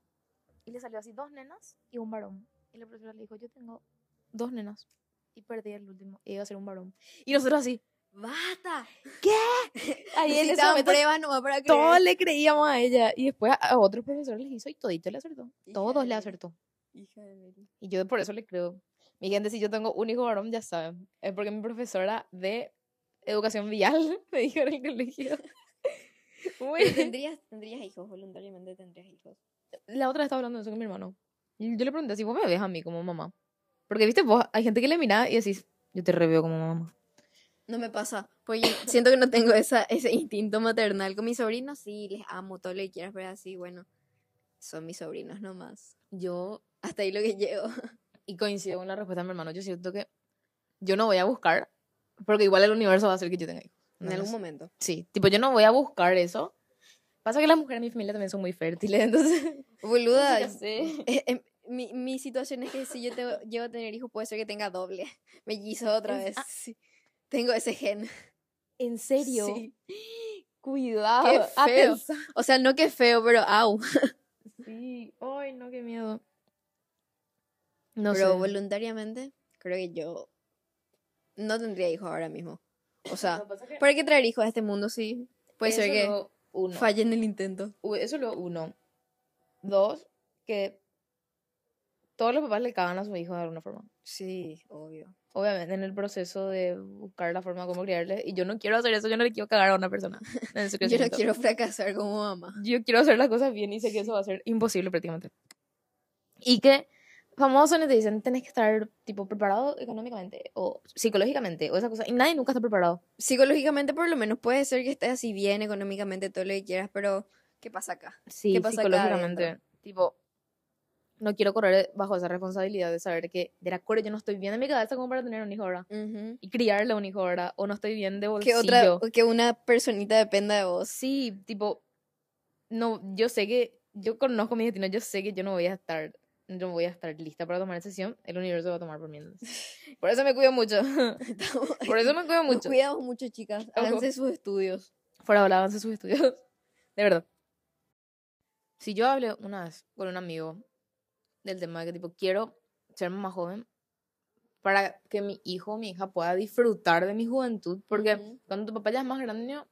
Y le salió así dos nenas y un varón. Y la profesora le dijo, yo tengo dos nenas. Y perdí el último. Y iba a ser un varón. Y nosotros así, ¡Basta! *laughs* ahí en ese momento pruebas nomás para creer. todos le creíamos a ella. Y después a- a otros profesores les hizo y todito le acertó. Hija Todos de le acertó. Hija de. Y yo por eso le creo. Mi gente, si yo tengo un hijo varón, ya saben. Es porque mi profesora de educación vial *laughs* me dijo en el colegio. *laughs* ¿Tendrías, tendrías hijos, voluntariamente tendrías hijos. La otra estaba hablando de eso con mi hermano. Y yo le pregunté si vos me ves a mí como mamá. Porque, viste, vos, hay gente que le mira y decís, yo te reveo como mamá. No me pasa, porque yo siento que no tengo esa, ese instinto maternal. Con mis sobrinos sí, les amo, todo lo que quieras, pero así, bueno, son mis sobrinos nomás. Yo, Hasta ahí lo que llego. *laughs* y coincido con la respuesta de mi hermano, yo siento que yo no voy a buscar, porque igual el universo va a hacer que yo tenga hijos. En No, no algún momento. Sí, tipo, yo no voy a buscar eso. Pasa que las mujeres en mi familia también son muy fértiles, *laughs* entonces... Boluda, *laughs* ya sé. eh, em, mi, mi situación es que si yo llego a tener hijos, puede ser que tenga doble. Mellizo otra vez. ah. sí. Tengo ese gen. ¿En serio? Sí. Cuidado. Qué feo. O sea, no que feo, pero au. *laughs* Sí. Ay, no, qué miedo. No pero sé. voluntariamente, creo que yo no tendría hijos ahora mismo. O sea, que ¿para qué traer hijos a este mundo? Sí. Puede eso ser que uno. falle en el intento. Eso lo uno. Dos, que todos los papás le cagan a su hijo de alguna forma. Sí, obvio. Obviamente, en el proceso de buscar la forma como criarle. Y yo no quiero hacer eso, yo no le quiero cagar a una persona. *laughs* en su *laughs* Yo no quiero fracasar como mamá. Yo quiero hacer las cosas bien y sé que eso va a ser imposible prácticamente. Y que famosos te dicen, tenés que estar tipo preparado económicamente o psicológicamente o esa cosa. Y nadie nunca está preparado. Psicológicamente, por lo menos, puede ser que estés así bien económicamente, todo lo que quieras, pero ¿qué pasa acá? Sí, ¿Qué pasa acá psicológicamente. Tipo, no quiero correr bajo esa responsabilidad de saber que de la core yo no estoy bien en mi cabeza como para tener un hijo ahora. Y criarle a un hijo ahora. O no estoy bien de Que bolsillo. otra, que una personita dependa de vos. Sí, tipo, no, yo sé que, yo conozco mi destino, yo sé que yo no voy a estar, no voy a estar lista para tomar esa decisión, el universo va a tomar por mí. *laughs* Por eso me cuido mucho, *laughs* por eso me cuido Nos mucho. cuidamos mucho, chicas. Háganse sus estudios. Por ahora avance sus estudios, *laughs* de verdad. Si yo hablé una vez con un amigo del tema de que tipo, quiero ser más joven para que mi hijo o mi hija pueda disfrutar de mi juventud, porque Ujú. cuando tu papá ya es más grande, no,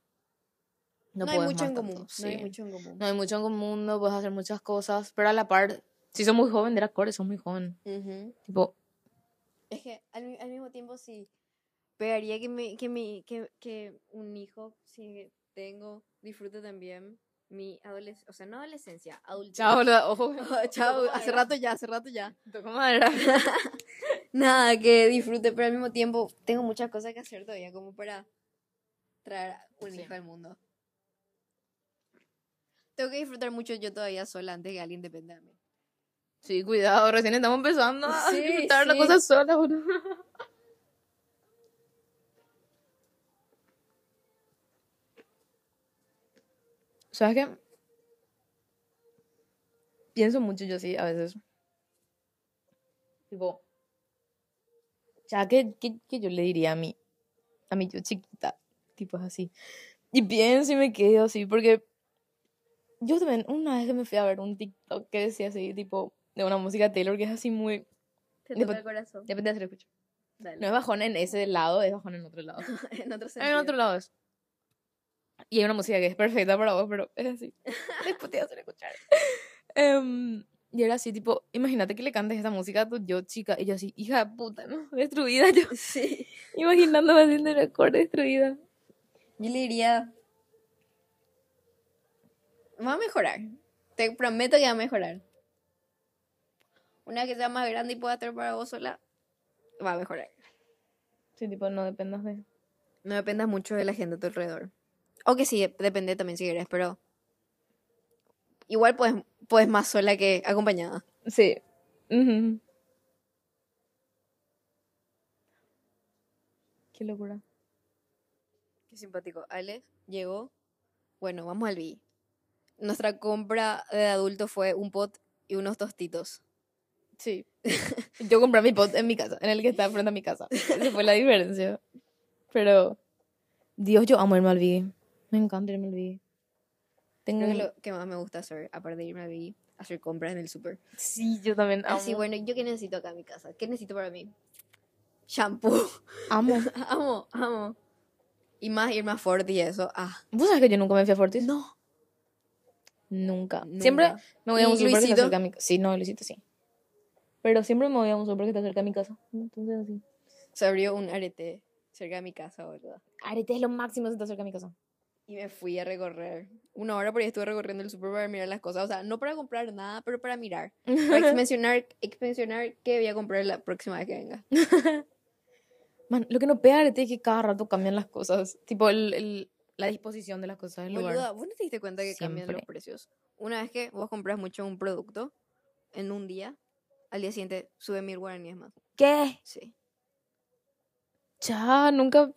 No, no, hay mucho en común. No hay sí. mucho en común. No hay mucho en común, no puedes hacer muchas cosas, pero a la par, si sos muy joven, de la core, sos muy joven. Ujú. Tipo, Es que al, al mismo tiempo sí pegaría que, mi, que, mi, que, que un hijo, si tengo, disfrute también mi adolescencia, o sea, no adolescencia, adultez. chao, *laughs* ojo. Chao, hace rato ya, hace rato ya. *laughs* Tocó madera. *laughs* Nada, que disfrute, pero al mismo tiempo tengo muchas cosas que hacer todavía como para traer un Sí. hijo al mundo. Tengo que disfrutar mucho yo todavía sola antes que alguien dependa de mí. Sí, cuidado, recién estamos empezando a Sí, disfrutar las cosas solas, boludo. ¿Sabes qué? Pienso mucho yo así a veces. Tipo, ya que, que, que yo le diría a mí, a mi yo chiquita, tipo así. Y pienso y me quedo así, porque yo también, una vez que me fui a ver un TikTok que decía así, tipo, de una música Taylor que es así muy. Te toca el corazón. Depende de si lo escucho. Dale. No es bajón en ese lado, es bajón en otro lado. *laughs* en otro En sentido. otro lado es. Y hay una música que es perfecta para vos, pero es así. *laughs* Después te hacer escuchar. Em, y era así, tipo, imagínate que le cantes esta música a tu yo, chica. Y yo así, hija de puta, ¿no? Destruida yo. *laughs* Sí. Imaginándome haciendo el acorde destruida. Yo le diría. Va a mejorar. Te prometo que va a mejorar. Una que sea más grande y pueda estar para vos sola, va a mejorar. Sí, tipo, no dependas de... No dependas mucho de la gente a tu alrededor. O que sí, dep- depende también si quieres, pero. Igual puedes, puedes más sola que acompañada. Sí. Qué locura. Qué simpático. Alex llegó. Bueno, vamos al B. Nuestra compra de adulto fue un pot y unos tostitos. Sí. *laughs* Yo compré mi pot en mi casa, en el que está frente a mi casa. Esa fue la diferencia. Pero, Dios, yo amo al Biggie. Me encanta irme al Biggie. Tengo... Creo que lo que más me gusta hacer, aparte de irme al B, hacer compras en el super. Sí, yo también amo. Así, bueno, ¿yo qué necesito acá en mi casa? ¿Qué necesito para mí? Shampoo. Amo. *laughs* amo, amo. Y más irme a Ford y eso. Ah, ¿Vos sabés que yo nunca me fui a Fortis? No. Nunca. nunca. Siempre me voy a ¿Y un super que está cerca de mi casa. Sí, no, Luisito sí. Pero siempre me voy a un super que está cerca de mi casa. Entonces así. Se abrió un arete cerca de mi casa, boludo. Arete es lo máximo si está cerca de mi casa. Y me fui a recorrer. Una hora por ahí estuve recorriendo el super para mirar las cosas. O sea, no para comprar nada, pero para mirar. Para *laughs* exmencionar qué voy a comprar la próxima vez que venga. *laughs* Man, lo que no pega es que cada rato cambian las cosas. Tipo, el, el- la disposición de las cosas del lugar. ¿vos no te diste cuenta que cambian los precios? Una vez que vos compras mucho un producto, en un día, al día siguiente sube mil guaraníes más. ¿Qué? Sí. Ya, nunca.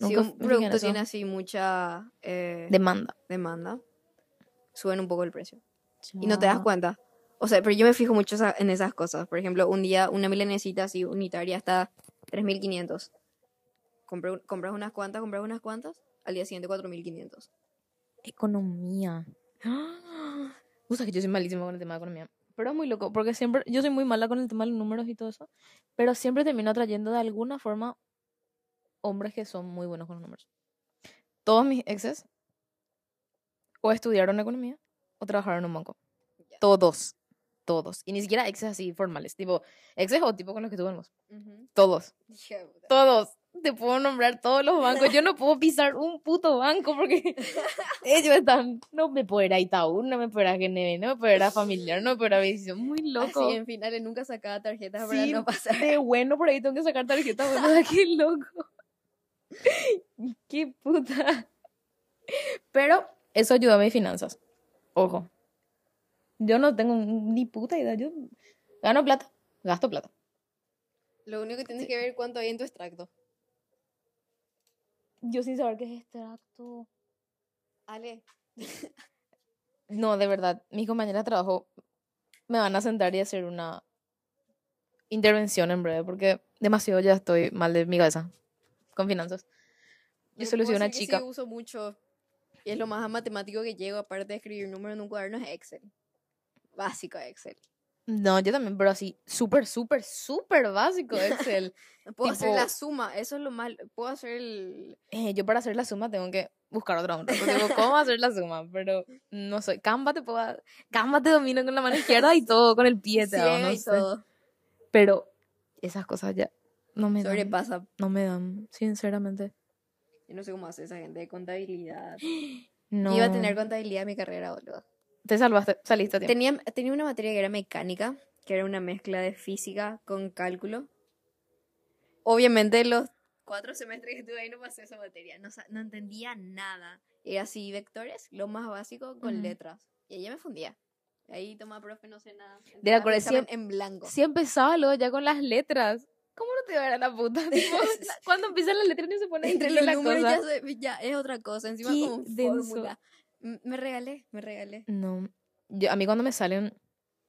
Si un producto tiene así mucha eh, Demanda. demanda, suben un poco el precio. Y no te das cuenta. O sea, pero yo me fijo mucho en esas cosas. Por ejemplo, un día una milanesita así unitaria está 3.500. Compré un- Compras unas cuantas, compras unas cuantas, al día siguiente 4.500. Economía. *gasps* ¡Ah! Sabés que yo soy malísima con el tema de economía. Pero es muy loco, porque siempre, yo soy muy mala con el tema de los números y todo eso, pero siempre termino atrayendo de alguna forma hombres que son muy buenos con los números. Todos mis exes o estudiaron economía o trabajaron en un banco. Ya. Todos. Todos. Y ni siquiera exes así formales, tipo exes o tipo con los que tuvimos. Todos. Hija de puta. Todos. Te puedo nombrar todos los bancos. Yo no *laughs* puedo pisar un puto banco porque *laughs* ellos están. No me puedo ir a Itaú, no me puedo ir a GNB, no me puedo ir a Familiar, no me puedo ir a Bendición. Muy loco. Así, en finales nunca sacaba tarjetas para Sí, no pasar. de bueno por ahí tengo que sacar tarjeta, boluda. *laughs* Qué loco. Qué puta. Pero eso ayuda a mis finanzas. Ojo. Yo no tengo ni puta idea. Yo gano plata, gasto plata. Lo único que tienes que ver cuánto hay en tu extracto. Yo sin saber qué es extracto. Ale, No, de verdad, mis compañeras de trabajo me van a sentar y hacer una intervención en breve, porque demasiado ya estoy mal de mi cabeza con finanzas. Yo solo soy una que chica. Sí uso mucho. Y es lo más matemático que llego, aparte de escribir números en un cuaderno, es Excel. Básico Excel. No, yo también, pero así, súper, súper, súper básico Excel. *laughs* Puedo hacer la Tipo- suma, eso es lo más. Puedo hacer el. Eh, yo para hacer la suma tengo que buscar otra onda. Porque digo, ¿cómo hacer la suma? Pero no soy. Canva te puedo. Canva te domino con la mano izquierda y *laughs* todo con el pie te hago, no y sé. todo. Pero esas cosas ya no me dan. Sobrepasa. No me dan, sinceramente. Yo no sé cómo hace esa gente de contabilidad. *gasps* No. Iba a tener contabilidad en mi carrera, boludo. Te salvaste, saliste a tiempo. Tenía, tenía una materia que era mecánica, que era una mezcla de física con cálculo. Obviamente los cuatro semestres que estuve ahí no pasé esa materia, no, no entendía nada. Era así, vectores, lo más básico, con letras. Y ella me fundía. Ahí toma profe, no sé nada. De examen siem- en blanco. Si empezaba luego ya con las letras. ¿Cómo no te va a ir a la puta? *laughs* Tipo, cuando empiezan las letras no se pone *laughs* Entre los la números cosa. ya, se- ya es otra cosa, encima Qué como fórmula. Me regalé, me regalé. No. Yo, a mí cuando me salen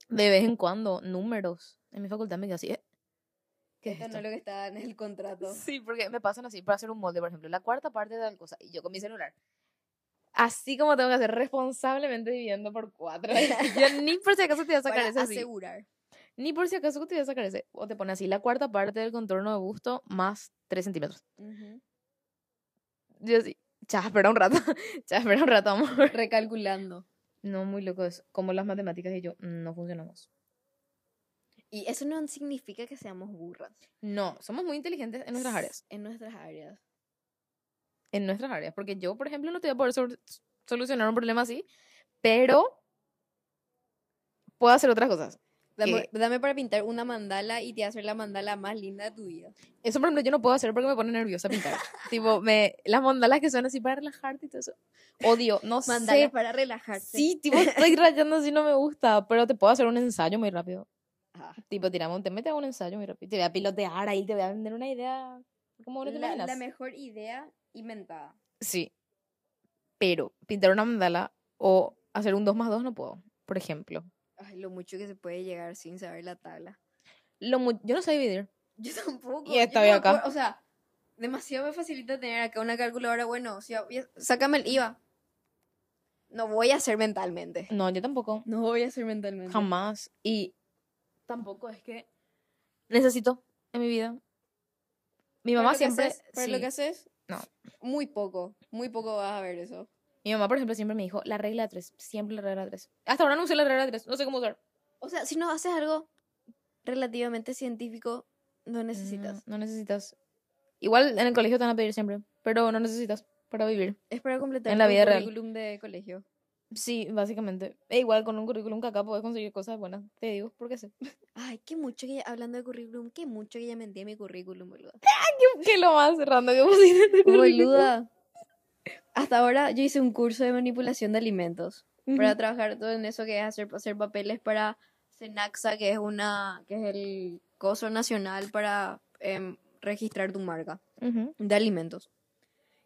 de vez en cuando números en mi facultad me quedo así. ¿eh? ¿Qué es Esto no esto? es lo que está en el contrato. Sí, porque me pasan así para hacer un molde, por ejemplo, la cuarta parte de tal cosa, y yo con mi celular. Así como tengo que hacer responsablemente dividiendo por cuatro. *laughs* yo ni por si acaso te voy a sacar Para ese así. Ni por si acaso te voy a sacar ese. O te pone así la cuarta parte del contorno de busto más 3 centímetros. Ujú. Yo así, Ya, espera un rato. *laughs* Ya, espera un rato, amor. Recalculando. No, muy loco eso. Como las matemáticas y yo no funcionamos. Y eso no significa que seamos burras. No, somos muy inteligentes en nuestras áreas. En nuestras áreas. En nuestras áreas. Porque yo, por ejemplo, no te voy a poder sol- solucionar un problema así, pero puedo hacer otras cosas. Dame, dame para pintar una mandala y te hacer la mandala más linda de tu vida. Eso, por ejemplo, yo no puedo hacer porque me pone nerviosa pintar. *laughs* tipo, me, las mandalas que son así para relajarte y todo eso. Odio, no Mandalas sé. para relajarse. Sí, tipo, estoy rayando así, no me gusta, pero te puedo hacer un ensayo muy rápido. Ah, Tipo, tiramos un tema y te hago un ensayo muy rápido. Te voy a pilotear ahí, te voy a vender una idea. ¿Cómo no te la, la mejor idea inventada. Sí. Pero pintar una mandala o hacer un 2 más 2 no puedo, por ejemplo. Ay, lo mucho que se puede llegar sin saber la tabla. Lo mu- yo no sé dividir. Yo tampoco. Y yo esta me acá. acuerdo, O sea, demasiado me facilita tener acá una calculadora. Bueno, si, sácame el IVA. No voy a hacer mentalmente. No, yo tampoco. No voy a hacer mentalmente. Jamás. Y tampoco es que necesito en mi vida. Mi mamá lo siempre. haces- para lo sí. que haces, No. muy poco. Muy poco vas a ver eso. Mi mamá, por ejemplo, siempre me dijo la regla de tres. Siempre la regla de tres. Hasta ahora no usé la regla de tres. No sé cómo usar. O sea, si no haces algo relativamente científico, no necesitas. No necesitas. Igual en el colegio te van a pedir siempre. Pero no necesitas para vivir. Es para completar En la vida real. currículum de colegio. Sí, básicamente. E igual con un currículum que acá puedes conseguir cosas buenas. Te digo, porque sé. Ay, qué mucho que hablando de currículum, qué mucho que ya mentí en mi currículum, boluda. *laughs* ¿Qué lo más random que pusiste? Boluda. Hasta ahora yo hice un curso de manipulación de alimentos para trabajar todo en eso que es hacer, hacer papeles para Senaxa, que es una que es el coso nacional para em, registrar tu marca de alimentos.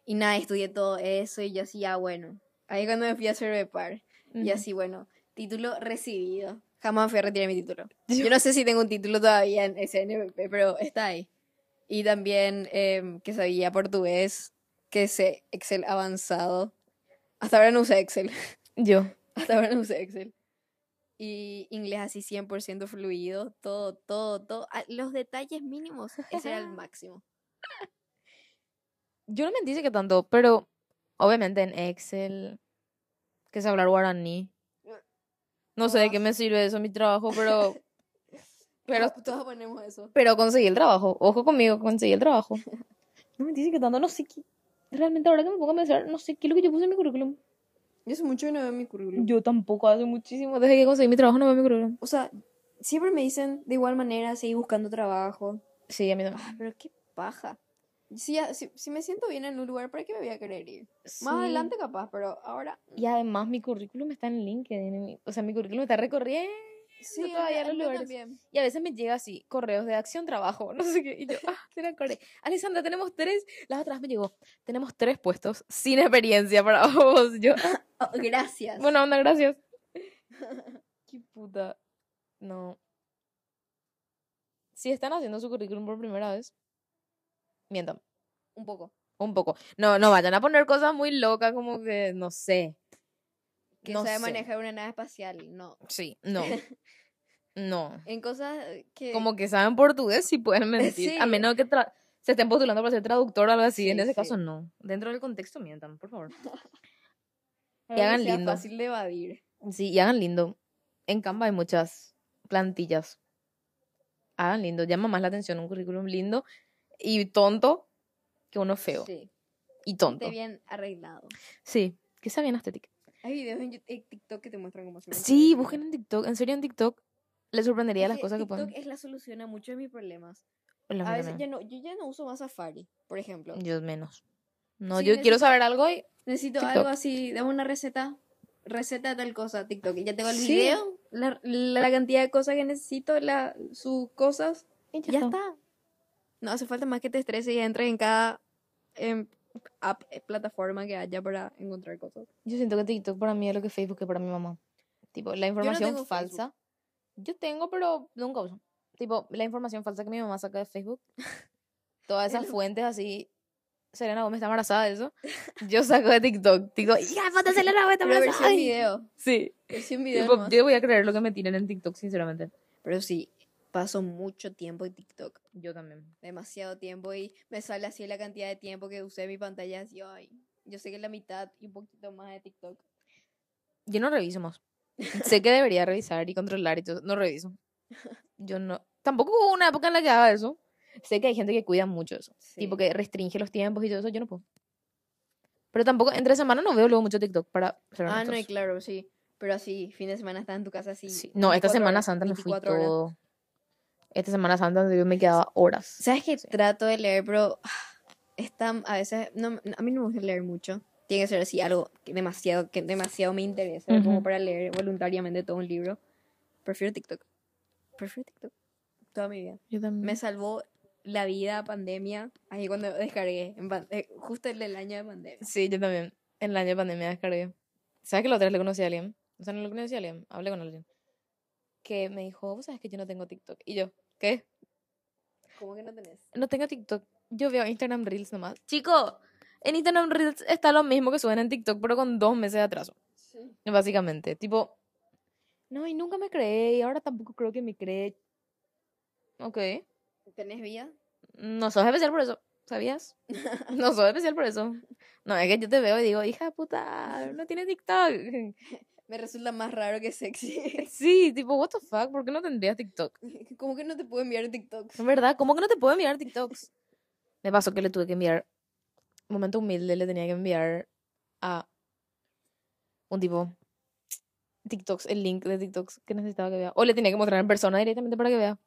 Y nada, estudié todo eso y yo así, ya bueno. Ahí cuando me fui a hacer par y así, bueno, título recibido. Jamás fui a retirar mi título. *laughs* Yo no sé si tengo un título todavía en SNP, pero está ahí. Y también em, que sabía portugués, que sé Excel avanzado. Hasta ahora no usé Excel. Yo. *laughs* Hasta ahora no usé Excel. Y inglés así 100% fluido, todo, todo, todo. Ah, Los detalles mínimos, ese era el *laughs* máximo. Yo no me dice que tanto, pero obviamente en Excel, que sé hablar guaraní. No sé de qué me sirve eso en mi trabajo, pero. *laughs* Pero, Todos- todos ponemos eso. pero conseguí el trabajo. Ojo conmigo, conseguí el trabajo. No me dice que tanto, no sé qué. Realmente ahora que me pongo a pensar, no sé qué es lo que yo puse en mi currículum. Yo hace mucho que no veo mi currículum. Yo tampoco, hace muchísimo. Desde que conseguí mi trabajo no veo mi currículum. O sea, siempre me dicen de igual manera, seguir buscando trabajo. Sí, a mí también. Ah, pero qué paja. Si, ya- si, si me siento bien en un lugar, ¿para qué me voy a querer ir? Sí. Más adelante capaz, pero ahora... Y además mi currículum está en LinkedIn. O sea, mi currículum está recorriendo Sí, todavía el los también. Y a veces me llega así, correos de acción, trabajo, *laughs* no sé qué. Y yo, ah, será core. Alessandra, tenemos tres. Las otras me llegó, tenemos tres puestos sin experiencia para *laughs* vos. Yo, *laughs* Oh, gracias. buena onda, gracias. Qué puta. No. Si están haciendo su currículum por primera vez, mientan. un poco. Un poco. No, no vayan a poner cosas muy locas como que, no sé. Que No sabe sé. manejar una nave espacial, no. Sí, no. *laughs* No. En cosas que... Como que saben portugués sí pueden mentir. A menos que tra- se estén postulando para ser traductor o algo así. Sí, en ese sí. caso, no. Dentro del contexto mientan, por favor. *laughs* que hagan sea lindo. fácil de evadir. Sí, y hagan lindo. En Canva hay muchas plantillas. Hagan lindo. Llama más la atención un currículum lindo y tonto que uno feo. Sí. Y tonto. Esté bien arreglado. Sí, que sea bien estética. Hay videos en en TikTok que te muestran cómo hacer un Sí, busquen en TikTok. En serio, en TikTok les sorprendería las cosas que TikTok ponen. es la solución a muchos de mis problemas. A veces ya no, yo ya no uso más Safari, por ejemplo. Yo menos. No, Sí, yo quiero saber algo y Necesito TikTok. algo así, dame una receta, receta de tal cosa, TikTok. Y ya tengo el Sí. video, la, la cantidad de cosas que necesito, la, sus cosas, y ya está. No hace falta más que te estreses y entres en cada app, eh, plataforma que haya para encontrar cosas. Yo siento que TikTok para mí es lo que Facebook es para mi mamá. Tipo, la información tengo falsa. Yo tengo, pero nunca uso. Tipo, la información falsa que mi mamá saca de Facebook. *laughs* Todas esas fuentes así. Selena Gómez está embarazada de eso. *laughs* Yo saco de TikTok. Digo, ya, foto *laughs* Selena Gómez está embarazada. versión video, Sí. versión video Tipo, yo voy a creer lo que me tienen en TikTok, sinceramente. Pero sí, paso mucho tiempo en TikTok. Yo también. Demasiado tiempo y me sale así la cantidad de tiempo que usé mi pantalla así, ay. Yo sé que la mitad y un poquito más de TikTok. Yo no reviso más. *laughs* sé que debería revisar y controlar y todo. No reviso. Yo no. Tampoco hubo una época en la que haga eso. Sé que hay gente que cuida mucho eso. Tipo Sí. que restringe los tiempos y todo eso. Yo no puedo. Pero tampoco, entre semana no veo luego mucho TikTok para ser Ah, no, y claro, sí. Pero así, fin de semana estás en tu casa así. Sí. No, esta 24 Semana Santa me fui 24 horas. todo. Esta Semana Santa yo me quedaba horas. ¿Sabes que Sí. trato de leer, pero ah, está, a veces, no, a mí no me gusta leer mucho. Tiene que ser así, algo que demasiado, que demasiado me interesa, como Ujú. para leer voluntariamente todo un libro. Prefiero TikTok. Prefiero TikTok. Toda mi vida. Yo también. Me salvó la vida pandemia, ahí cuando descargué, en eh, justo el del año de pandemia. Sí, yo también. En el año de pandemia descargué. ¿Sabes que la otra vez le conocí a alguien? O sea, no lo conocí a alguien, hablé con alguien. Que me dijo, vos sabes que yo no tengo TikTok. Y yo, ¿qué? ¿Cómo que no tenés? No tengo TikTok. Yo veo Instagram Reels nomás. Chico, en Instagram Reels está lo mismo que suben en TikTok, pero con dos meses de atraso. Sí. Básicamente. Tipo, no, y nunca me creé, y ahora tampoco creo que me cree. Ok. ¿Tenés vida? No sos especial por eso, ¿sabías? *laughs* No sos especial por eso. No, es que yo te veo y digo, hija puta, no tiene TikTok. *laughs* Me resulta más raro que sexy. Sí, tipo, what the fuck, ¿por qué no tendrías TikTok? *laughs* ¿Cómo que no te puedo enviar TikToks? En verdad, ¿cómo que no te puedo enviar TikToks? Me pasó que le tuve que enviar, momento humilde, le tenía que enviar a un tipo TikToks, el link de TikToks que necesitaba que vea. O le tenía que mostrar en persona directamente para que vea.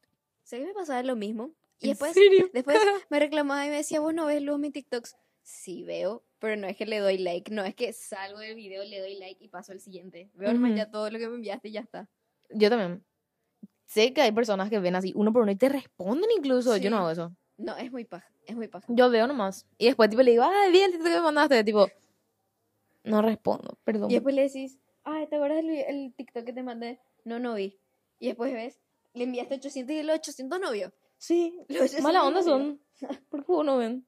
¿Sabes que me pasaba lo mismo? Y ¿En después, serio? después *laughs* me reclamaba y me decía, vos no ves luego mis TikToks. Sí veo, pero no es que le doy like, no es que salgo del video, le doy like y paso al siguiente. Veo nomás Ujú. ya todo lo que me enviaste y ya está. Yo también. Sé que hay personas que ven así uno por uno y te responden incluso. Yo no Sí. hago eso. No, es muy paja, es muy paja. Yo veo nomás. Y después tipo le digo, ay, vi el TikTok que me mandaste. Tipo, no respondo, perdón. Y después le decís, ay, ¿te acuerdas el, el TikTok que te mandé? No, no vi. Y después ves, le enviaste 800 y los 800 no vio. Sí, Los 800 mala *laughs* no onda son. ¿Por qué uno ven?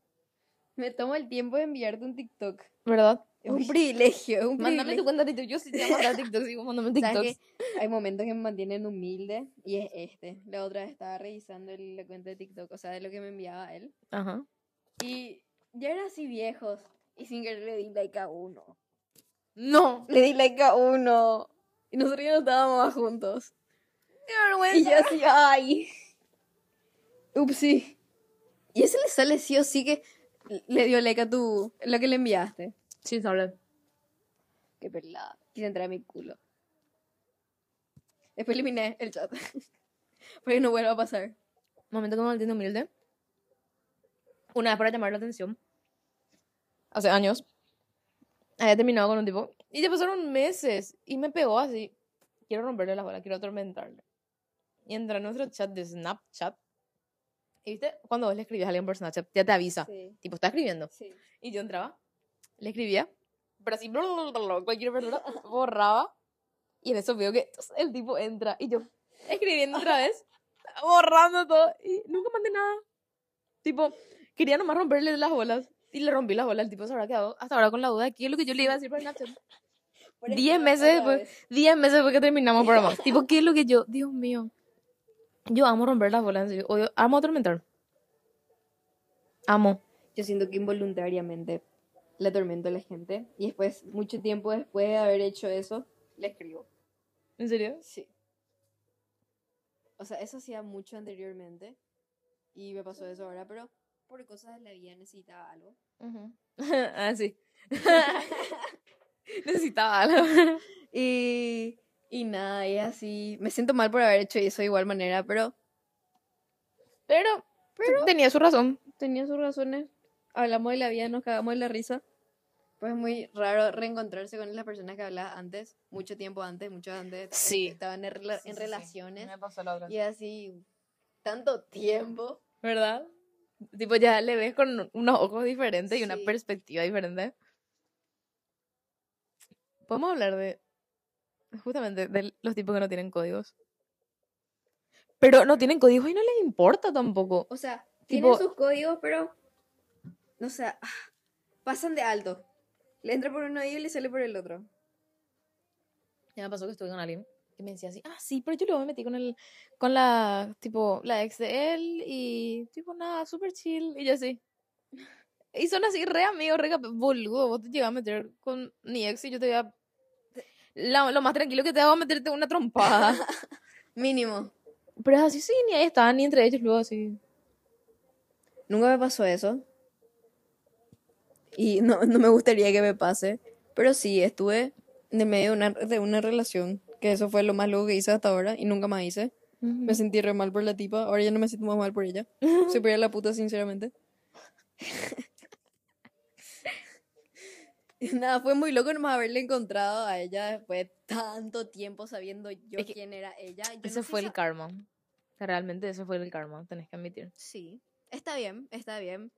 Me tomo el tiempo de enviarte un TikTok. ¿Verdad? Es un Uy, privilegio, es un Mándame tu cuenta de TikTok. Yo sí te voy a mandar TikTok. *laughs* ¿Sabes TikToks. qué? Hay momentos que me mantienen humilde y es este. La otra vez estaba revisando el- la cuenta de TikTok, o sea, de lo que me enviaba él. Ajá. Y ya eran así viejos. Y sin querer le di like a uno. No. Le di like a uno. Y nosotros ya no estábamos más juntos. Qué Y vergüenza. yo así, ay. Upsi. Y ese le sale sí o sí que le dio like a tu. lo que le enviaste. Sí, sale. Qué pelada. Quise entrar a mi culo. Después eliminé el chat. *laughs* Para que no vuelva a pasar. Momento que me mantiene humilde. Una vez para llamar la atención. Hace años. Había terminado con un tipo. Y ya pasaron meses. Y me pegó así. Quiero romperle la bola, quiero atormentarle. Y entré a nuestro chat de Snapchat. Y viste, cuando vos le escribías a alguien por Snapchat, ya te avisa. Sí, Tipo, está escribiendo. sí. Y yo entraba, le escribía, pero así, cualquier verdura, *laughs* borraba. Y en eso veo que el tipo entra y yo escribiendo otra vez, borrando todo. Y nunca mandé nada. Tipo, quería nomás romperle las bolas. Y le rompí las bolas. El tipo se habrá quedado hasta ahora con la duda de qué es lo que yo le iba a decir por Snapchat. Por Diez meses después. Diez meses después que terminamos el programa. *laughs* tipo, ¿qué es lo que yo? Dios mío. Yo amo romper las bolas, en serio. Amo atormentar. Amo. Yo siento que involuntariamente le atormento a la gente. Y después, mucho tiempo después de haber hecho eso, le escribo. ¿En serio? Sí. O sea, eso hacía mucho anteriormente. Y me pasó eso ahora, pero por cosas de la vida necesitaba algo. Ujú. *laughs* ah, sí. *laughs* Necesitaba algo. *laughs* Y, y nada, y así. Me siento mal por haber hecho eso de igual manera, pero Pero, pero tenía su razón. tenía sus razones. Hablamos de la vida, nos cagamos de la risa. Pues es muy raro reencontrarse con las personas que hablaba antes, mucho tiempo antes, mucho antes. Sí. Estaban en, rela- en relaciones. Me pasó la otra. Y así, tanto tiempo. ¿Verdad? Tipo, ya le ves con unos ojos diferentes y una Sí. perspectiva diferente. Podemos hablar de. Justamente de los tipos que no tienen códigos. Pero no tienen códigos y no les importa tampoco. O sea, Tipo- tienen sus códigos, pero. No sé, ah, pasan de alto. Le entra por un oído y le sale por el otro. Ya me pasó que estuve con alguien que me decía así, ah, sí, pero yo luego me metí con el, con la, tipo, la ex de él y, tipo, nada, súper chill. Y yo así, Y son así re amigos, re boludo. Vos te llegas a meter con mi ex y yo te voy a. La- lo más tranquilo que te hago es meterte una trompada. *laughs* Mínimo. Pero es así, sí, ni ahí estaban, ni entre ellos luego así. Nunca me pasó eso. Y no, no me gustaría que me pase. Pero sí, estuve en el medio de una, de una relación. Que eso fue lo más loco que hice hasta ahora. Y nunca más hice. Me sentí re mal por la tipa. Ahora ya no me siento más mal por ella. *laughs* Ella la puta, sinceramente. *laughs* Nada, fue muy loco nomás haberle encontrado a ella después de tanto tiempo sabiendo yo Es que quién era ella. Yo Ese no fue el karma. O sea, realmente ese fue el karma, tenés que admitir. Sí, está bien, está bien.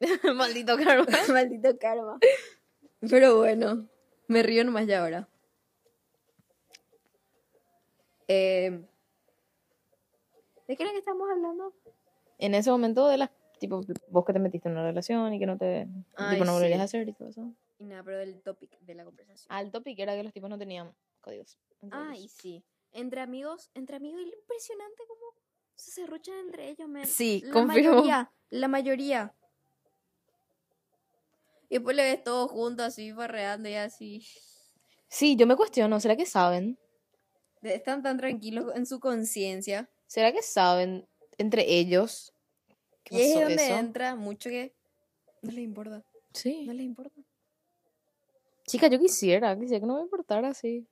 *laughs* Maldito karma. *laughs* Maldito karma. Pero bueno, me río nomás ya ahora. Eh, ¿De qué era que estamos hablando? En ese momento de las. Tipo, vos que te metiste en una relación y que no te. Ay, tipo, no volverías sí. a hacer y todo eso. Y nada, pero del topic de la conversación. Al topic era que los tipos no tenían códigos. Ay, ellos. sí. Entre amigos, entre amigos, y lo impresionante cómo se serruchan entre ellos, man. Sí, la confirmo. mayoría, la mayoría. Y después le ves todos juntos así, farreando y así. Sí, yo me cuestiono, ¿será que saben? Están tan tranquilos en su conciencia. ¿Será que saben entre ellos? Y es donde eso? entra mucho que no les importa. Sí. No les importa. Chica, yo quisiera, quisiera que no me importara así.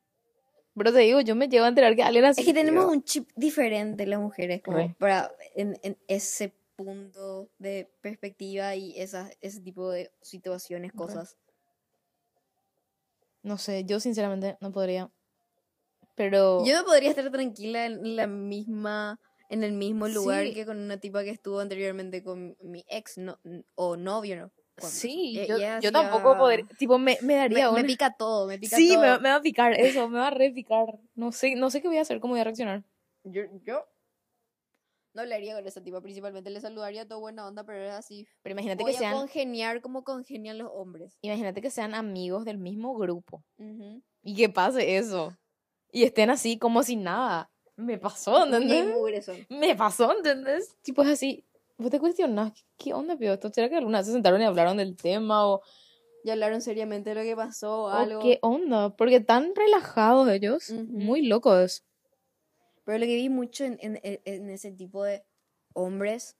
Pero te digo, yo me llego a enterar que alguien así. Es que tenemos un chip diferente las mujeres, como para en, en ese punto de perspectiva y esas, ese tipo de situaciones, cosas. No sé, yo sinceramente no podría. Pero. Yo no podría estar tranquila en la misma, en el mismo lugar Sí. que con una tipa que estuvo anteriormente con mi ex no, o novio, ¿no? Cuando- Sí, y- yo, yo hacía- tampoco podría. Tipo, me, me Me, daría me una- pica todo, me pica Sí, todo. me, va- me va a picar eso, me va a re picar. No sé, no sé qué voy a hacer, cómo voy a reaccionar. Yo, yo no hablaría con esa tipa, principalmente le saludaría todo buena onda, pero era así. Pero imagínate Voy que a sean, congeniar como congenian los hombres. imagínate que sean amigos del mismo grupo. Ujú. Y que pase eso. Y estén así como si nada. Me pasó, ¿entendés? Me pasó, ¿entendés? Tipo es así. Vos te cuestionás, ¿qué, onda, pío? ¿Esto será que alguna vez se sentaron y hablaron del tema? ¿O, Y hablaron seriamente de lo que pasó, o algo. qué onda? Porque tan relajados ellos. Muy locos. Pero lo que vi mucho en, en- en- ese tipo de hombres,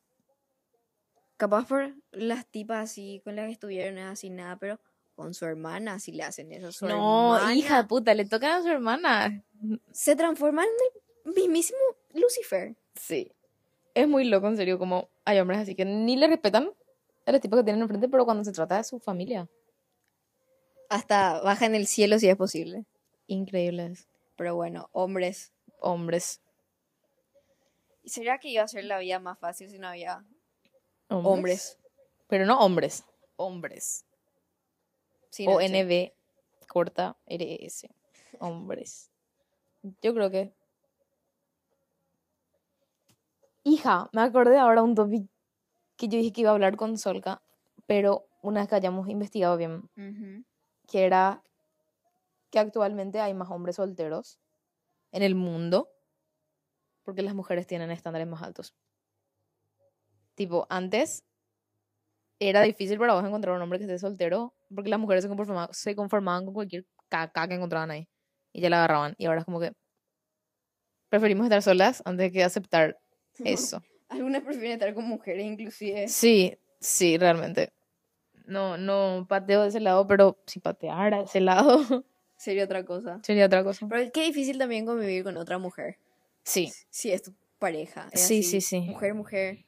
capaz por las tipas así con las que estuvieron es así nada, pero con su hermana si le hacen eso. Su No, hermana hija de puta, le tocan a su hermana. Se transforma en el mismísimo Lucifer. Sí. Es muy loco, en serio, como hay hombres así que ni le respetan a los tipos que tienen enfrente, pero cuando se trata de su familia. Hasta baja en el cielo si es posible. Increíbles. Pero bueno, hombres. Hombres. ¿Y sería que iba a ser la vida más fácil si no había Hombres. hombres? Pero no hombres. Hombres. Sí, no o. NB corta RS. Hombres. Yo creo que. Hija, me acordé ahora un topic que yo dije que iba a hablar con Solka, pero una vez que hayamos investigado bien, Ujú. que era que actualmente hay más hombres solteros en el mundo porque las mujeres tienen estándares más altos. Tipo, antes era difícil para vos encontrar un hombre que esté soltero porque las mujeres se conformaban, se conformaban con cualquier caca que encontraban ahí y ya la agarraban. Y ahora es como que preferimos estar solas antes que aceptar eso. *laughs* Algunas prefieren estar con mujeres inclusive. Sí, sí, realmente. No, no pateo de ese lado, pero si pateara de ese lado *laughs* Sería otra cosa. sería otra cosa. Pero es que difícil también convivir con otra mujer. Sí, Si es tu pareja. es Sí, así, sí, sí. Mujer, mujer.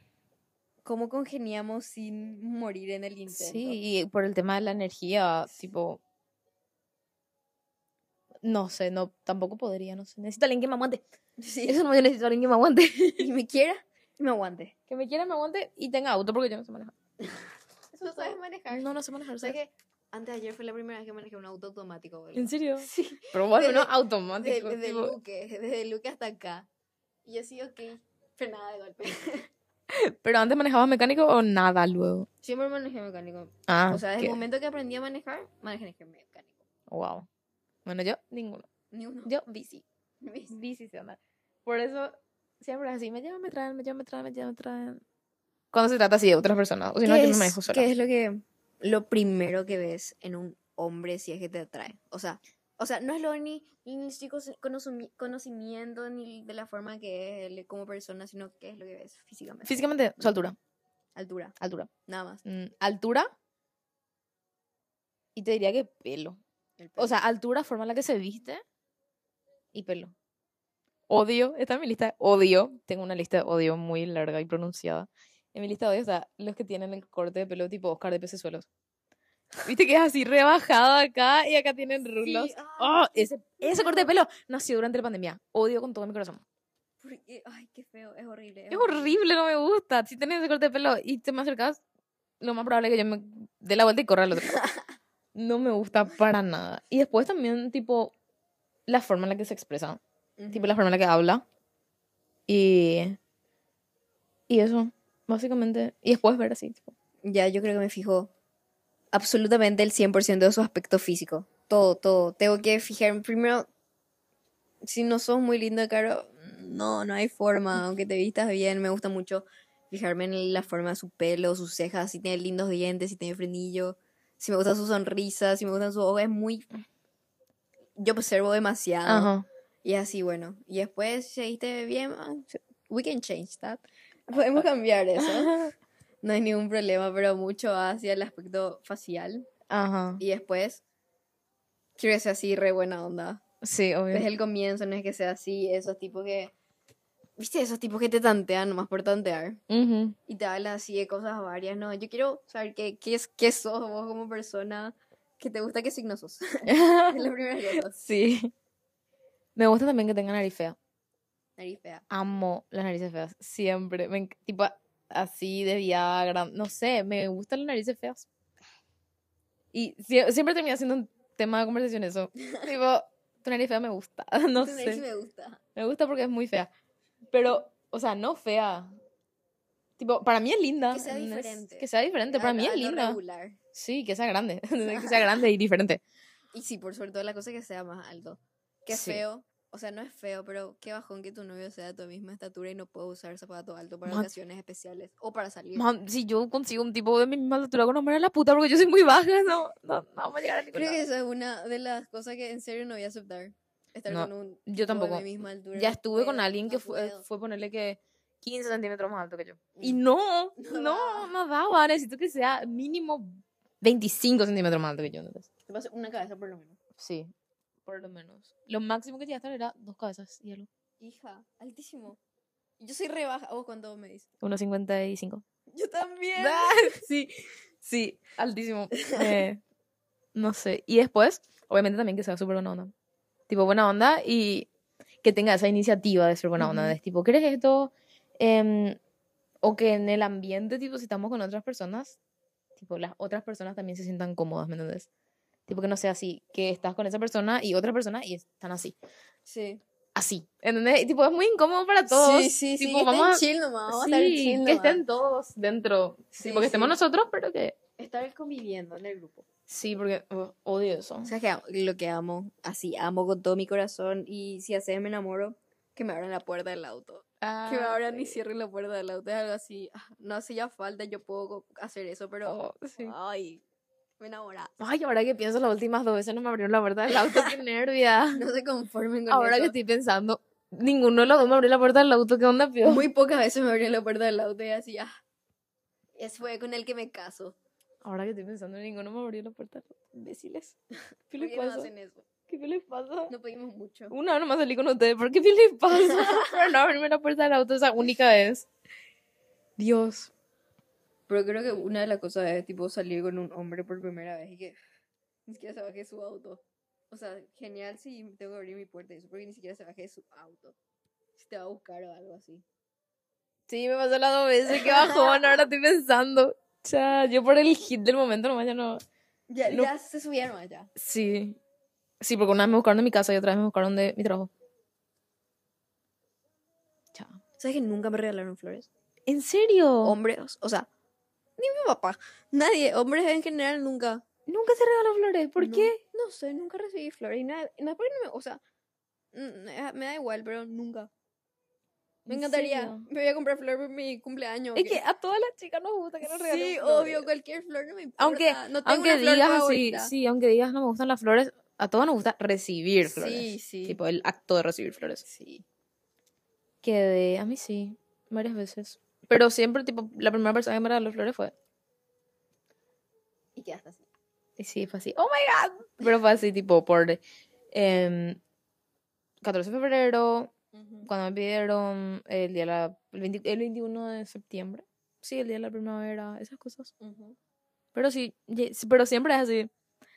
¿Cómo congeniamos sin morir en el intento? sí, y por el tema de la energía, tipo... No sé, no, tampoco podría, no sé. Necesito a alguien que me aguante. Sí. Eso no, yo necesito a alguien que me aguante. *laughs* Y me quiera y me aguante. que me quiera, me aguante y tenga auto porque yo no sé manejar. ¿No sabes manejar? No, no sé manejar. ¿Sabes que antes de ayer fue la primera vez que manejé un auto automático, boludo? ¿En serio? Sí. Pero bueno, no automático. Desde, desde Luque, desde Luque hasta acá. Y yo sí, ok. Frenada de golpe. *laughs* Pero antes manejabas mecánico o nada luego. Siempre manejé mecánico. Ah, o sea, desde qué- el momento que aprendí a manejar, manejé mecánico. Wow. Bueno, yo, ninguno. Ni uno. Yo, bici. Bici se anda. Por eso, siempre así, me llevan, me traen, me llevan, me traen, me llevan, me traen. Cuando se trata así de otras personas. O si no, ¿Qué yo me manejo sola. ¿Qué es lo que lo primero que ves en un hombre si es que te atrae? O sea, o sea, no es lo ni, ni conocimi- conocimiento ni de la forma que es él como persona, sino qué es lo que ves físicamente. Físicamente, su altura. Altura, Altura. nada más. Mm, altura. Y te diría que pelo. O sea, altura, forma en la que se viste y pelo. Odio, está en mi lista de odio. Tengo una lista de odio muy larga y pronunciada. En mi lista de odio está los que tienen el corte de pelo tipo Oscar de Pecesuelos. Viste que es así rebajado acá y acá tienen rulos. ah, ¡Oh! ese, ese corte de pelo nació durante la pandemia. Odio con todo mi corazón. porque- ay, qué feo, es horrible. Es horrible, no me gusta. Si tenés ese corte de pelo y te me acercas, lo más probable es que yo me dé la vuelta y corra al otro lado. *laughs* No me gusta para nada. Y después también, tipo, la forma en la que se expresa. Tipo, la forma en la que habla. Y. Y eso, básicamente. Y después ver así, tipo. Ya, yo creo que me fijo absolutamente el 100% de su aspecto físico. Todo, todo. Tengo que fijarme primero. Si no sos muy lindo de cara, no, no hay forma. *laughs* Aunque te vistas bien, me gusta mucho fijarme en la forma de su pelo, sus cejas, si tiene lindos dientes, si tiene frenillo, si me gusta su sonrisa, si me gustan sus ojos. Es muy. Yo observo demasiado. Ajá. Y así, bueno. Y después, si viste bien, ah, we can change that. Podemos cambiar eso. *laughs* No hay ningún problema, pero mucho hacia el aspecto facial. Ajá. Y después, quiero que sea así, re buena onda. Sí, obvio. Desde el comienzo no es que sea así, esos tipos que... ¿Viste? Esos tipos que te tantean nomás por tantear. Ujú. Y te hablan así de cosas varias, ¿no? Yo quiero saber qué, qué, es, qué sos vos como persona, que te gusta, qué signo sos. *laughs* es la primera cosa. sí. Me gusta también que tenga nariz fea. Nariz fea. Amo las narices feas. Siempre. Me, tipo, así de Viagra. No sé, me gustan las narices feas. Y sie- siempre termina siendo un tema de conversación eso. *laughs* tipo, tu nariz fea me gusta. *laughs* No Tu nariz sé. me gusta. Me gusta porque es muy fea. Pero, o sea, no fea. Tipo, para mí es linda. Que sea diferente. Que sea diferente. Para A- mí es linda. regular. Sí, que sea grande. *laughs* *laughs* que sea grande y diferente. Y sí, por sobre todo la cosa que sea más alto. Que Sí. feo. O sea, no es feo, pero qué bajón que tu novio sea de tu misma estatura y no pueda usar zapato alto para Ma- ocasiones especiales. O para salir. Man, si yo consigo un tipo de mi misma altura con a la puta porque yo soy muy baja, no, no, no vamos a llegar a ningún Creo que lado. esa es una de las cosas que en serio no voy a aceptar. Estar No, con un yo tampoco. de mi misma altura. Ya no estuve con alguien que no fue, fue ponerle que 15 centímetros más alto que yo. Y Mm. *laughs* no, No no, daba. no daba. Necesito que sea mínimo 25 centímetros más alto que yo. ¿entendés? Te pasa una cabeza por lo menos. Sí, por lo menos. Lo máximo que llegué a estar era dos cabezas y algo. Hija, altísimo. Yo soy re baja. ¿Vos cuánto me dices? 1,55. Yo también. *laughs* sí, sí, altísimo. *laughs* Eh, no sé. Y después, obviamente también que sea súper buena onda. Tipo, buena onda y que tenga esa iniciativa de ser buena onda. Ujú. De tipo, ¿querés esto? Em, o que en el ambiente, tipo, si estamos con otras personas, tipo, las otras personas también se sientan cómodas, ¿me entiendes? Tipo, que no sea así, que estás con esa persona y otra persona y están así. Sí. Así, ¿entendés? Y, tipo, es muy incómodo para todos. Sí, sí, sí. Tipo, estén vamos a- chill nomás. Vamos Sí, a estar chill que nomás. estén todos dentro. Sí, tipo, que estemos sí. nosotros, pero que... Estar conviviendo en el grupo. Sí, porque uh, odio eso. O sea, que lo que amo, así, amo con todo mi corazón. Y si hace me enamoro, que me abran la puerta del auto. Que me abran y sí. cierren la puerta del auto. Es algo así. ah, No hace ya falta, yo puedo hacer eso, pero. Oh, sí. Ay, me enamora. Ay, ahora que pienso, las últimas dos veces no me abrieron la puerta del auto, qué *laughs* nervia. No se conformen con Ahora eso. que estoy pensando, ninguno de los dos me abrió la puerta del auto, ¿qué onda, pio? Muy pocas veces me abrieron la puerta del auto y así, ah. Ese fue con el que me caso. Ahora que estoy pensando, ninguno me abrió la puerta. Imbéciles. *laughs* ¿Qué ¿Por les no pasa? hacen eso? ¿Qué les pasa? No pedimos mucho. Una vez nomás salí con ustedes, ¿por qué qué les pasa? Por no abrirme la puerta del auto esa única vez. Dios. Pero creo que una de las cosas es tipo salir con un hombre por primera vez y que ni siquiera se baje su auto. O sea, genial si tengo que abrir mi puerta y eso, porque ni siquiera se baje su auto. Si te va a buscar o algo así. Sí, me pasó las dos veces, qué bajón, ahora estoy pensando. Yo por el hit del momento nomás ya no... Ya, No. ya se subieron allá. Sí. Sí, porque una vez me buscaron de mi casa y otra vez me buscaron de mi trabajo. Chao. ¿Sabes que nunca me regalaron flores? ¿En serio? Hombres, o sea, ni mi papá. Nadie, hombres en general nunca. Nunca se regaló flores. ¿Por No, qué? No sé, nunca recibí flores y nada, porque no me, o sea, me da igual, pero nunca. Me ¿En encantaría. serio? Me voy a comprar flor por mi cumpleaños. Es ¿o que a todas las chicas nos gusta que nos regalen Sí, flores. obvio, cualquier flor no me importa. Aunque, no tengo aunque una flor digas así, sí, aunque digas no me gustan las flores, a todos nos gusta recibir flores. Sí, sí. Tipo el acto de recibir flores. Sí. Que de, a mí sí, varias veces. Pero siempre, tipo, la primera persona que me regaló flores fue. Y quedaste así. Y sí, fue así, oh my god. Pero fue así, tipo, por em, 14 de febrero, cuando me pidieron el día de la, el, 20 el 21 de septiembre. Sí, el día de la primavera, esas cosas. Pero sí, ye- sí, pero siempre es así.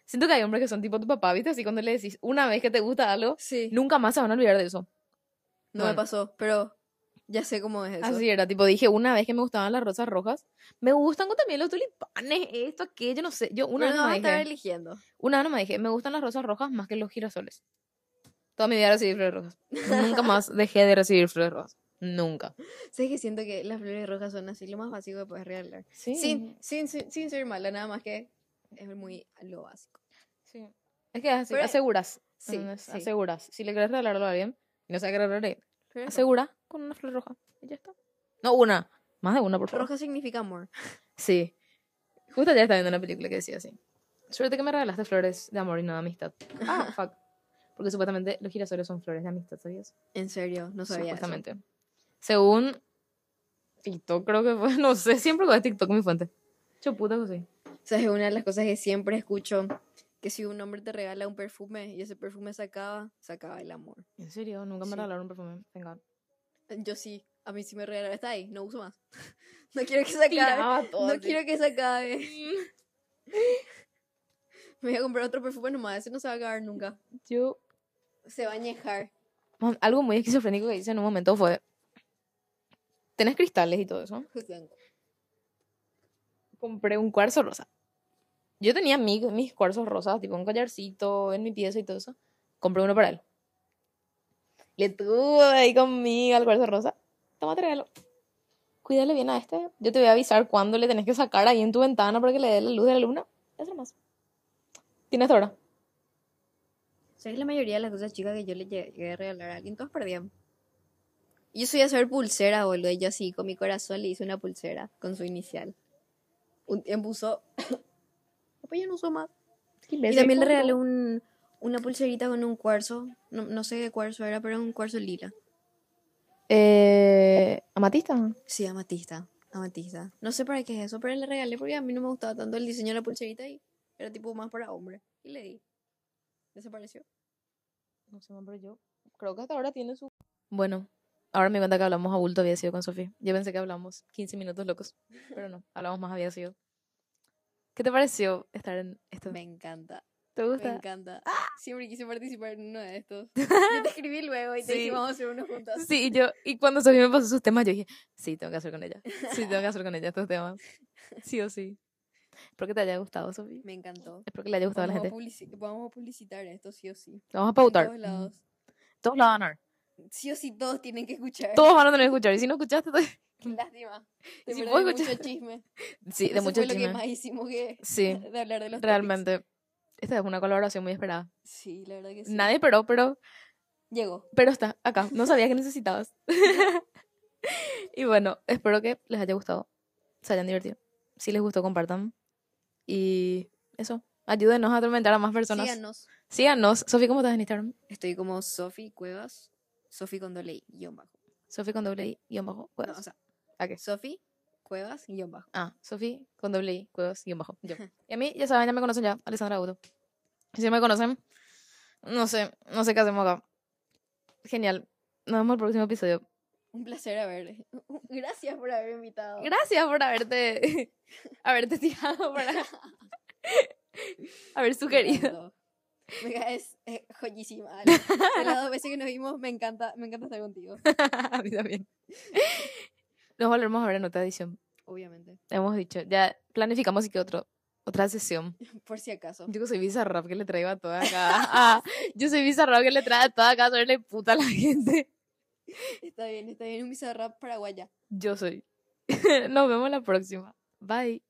Siento que hay hombres que son tipo tu papá, ¿viste? Así cuando le decís una vez que te gusta algo, Sí. nunca más se van a olvidar de eso. No Bueno. me pasó, pero ya sé cómo es eso. Así era, tipo, dije una vez que me gustaban las rosas rojas. Me gustan también los tulipanes, esto, aquello, no sé. Yo una Pero vez no me dije. eligiendo. Una vez no me dije, me gustan las rosas rojas más que los girasoles. Toda mi vida recibí flores rojas. *laughs* Nunca más dejé de recibir flores rojas. Nunca. ¿Sabes que siento que las flores rojas son así lo más básico que puedes regalar? Sí. Sin, sin, sin, sin ser mala, nada más que es muy lo básico. Sí. Es que así, Pero- aseguras. Sí, ¿entendés? sí. Aseguras. Si le querés regalarlo a alguien y no sabe qué Flores asegura con una flor roja. Y ya está. No, una. Más de una, por favor. Roja significa amor. *laughs* Sí. Justo ayer estaba viendo una película que decía así. Suerte que me regalaste flores de amor y no de amistad. Ah, *laughs* fuck. Porque supuestamente los girasoles son flores de amistad, ¿sabías? En serio, no sabía eso. Supuestamente. Según TikTok, creo que fue. *laughs* No sé, siempre con TikTok mi fuente. Chuputa que sí. ¿Sabes? Una de las cosas que siempre escucho, que si un hombre te regala un perfume y ese perfume se acaba, se acaba el amor. En serio, nunca me Sí. regalaron un perfume. Venga. Yo sí, a mí sí me regalaron, está ahí, no uso más. *laughs* No quiero que se acabe. No quiero que se acabe. *laughs* Me voy a comprar otro perfume nomás, ese no se va a acabar nunca. Yo. Se va a añejar. Algo muy esquizofrénico que hice en un momento fue. Tenés cristales y todo eso. compré un cuarzo rosa. Yo tenía mi- mis cuarzos rosas, tipo un collarcito en mi pieza y todo eso. Compré uno para él. Le tuve ahí conmigo al cuarzo rosa. Toma, regalo. Cuídale bien a este. Yo te voy a avisar cuándo le tenés que sacar ahí en tu ventana para que le dé la luz de la luna. Eso más. Tiene hasta ahora. ¿Sabes la mayoría de las cosas chicas que yo le llegué a regalar a alguien? Todos perdían. Yo soy a hacer pulsera, boludo. Yo así, con mi corazón le hice una pulsera con su inicial. Un tiempo usó. Después ya no usó más. Y también le regalé un, una pulserita con un cuarzo. No, no sé qué cuarzo era, pero un cuarzo lila. Eh, ¿Amatista? Sí, amatista. Amatista. No sé para qué es eso, pero le regalé porque a mí no me gustaba tanto el diseño de la pulserita y era tipo más para hombre. Y le di. Desapareció. No sé, pero yo creo que hasta ahora tiene su... Bueno, ahora me cuenta que hablamos a bulto había sido con Sofía. Yo pensé que hablamos 15 minutos locos, pero no, hablamos más había sido. ¿Qué te pareció estar en esto? Me encanta. ¿Te Me gusta? encanta. Siempre quise participar en uno de estos. *laughs* Yo te escribí luego y te Sí. dije, vamos a hacer uno juntas. Sí, y yo, y cuando Sofía me pasó sus temas, yo dije, sí, tengo que hacer con ella. Sí, tengo que hacer con ella estos temas. Sí o sí. Espero que te haya gustado, Sofía. Me encantó. Espero que le haya gustado a la a, gente. publici- vamos a publicitar esto, sí o sí. Vamos a En pautar. todos lados. Todos la van a ver. Sí o sí, todos tienen que escuchar. Todos van a tener que escuchar. Y si no escuchaste, te- Qué Lástima. *laughs* De Si mucho chisme. *laughs* sí, de Eso mucho fue lo que chisme. más hicimos que Sí, *laughs* de hablar de los topics. realmente. Esta es una colaboración muy esperada. Sí, la verdad que sí. Nadie esperó, pero Llegó. Pero está acá. No sabía que necesitabas. y bueno, espero que les haya gustado. Se hayan divertido. Si les gustó, compartan. Y eso. Ayúdenos a atormentar a más personas. Síganos. Síganos. Sofi, ¿cómo estás en Instagram? Estoy como Sofi Cuevas. Sofi con doble I, guion bajo. Sofi con doble I, guion bajo. No, Cuevas. o sea, ¿A qué? Sofi Cuevas, guion bajo. Ah, Sofi con doble I, Cuevas, guion bajo. Yo. *laughs* Y a mí, ya saben, ya me conocen ya. Alessandra Auto. Si me conocen, no sé, no sé qué hacemos acá. Genial. Nos vemos el próximo episodio. Un placer haber. *laughs* Gracias por haber invitado. Gracias por haberte, *laughs* haberte tirado para *laughs* haber sugerido. Me es, es joyísima. Ale. De las dos veces que nos vimos, me encanta, me encanta estar contigo. a mí también. Nos volveremos a ver en otra edición. Obviamente. Hemos dicho, ya planificamos y que otro, otra sesión. Por si acaso. Yo soy bizarrap que le traigo a toda acá. Ah, yo soy bizarrap que le trae a toda acá a puta a la gente. *laughs* Está bien, está bien. Un bizarrap paraguaya. Yo soy. *laughs* Nos vemos la próxima. Bye.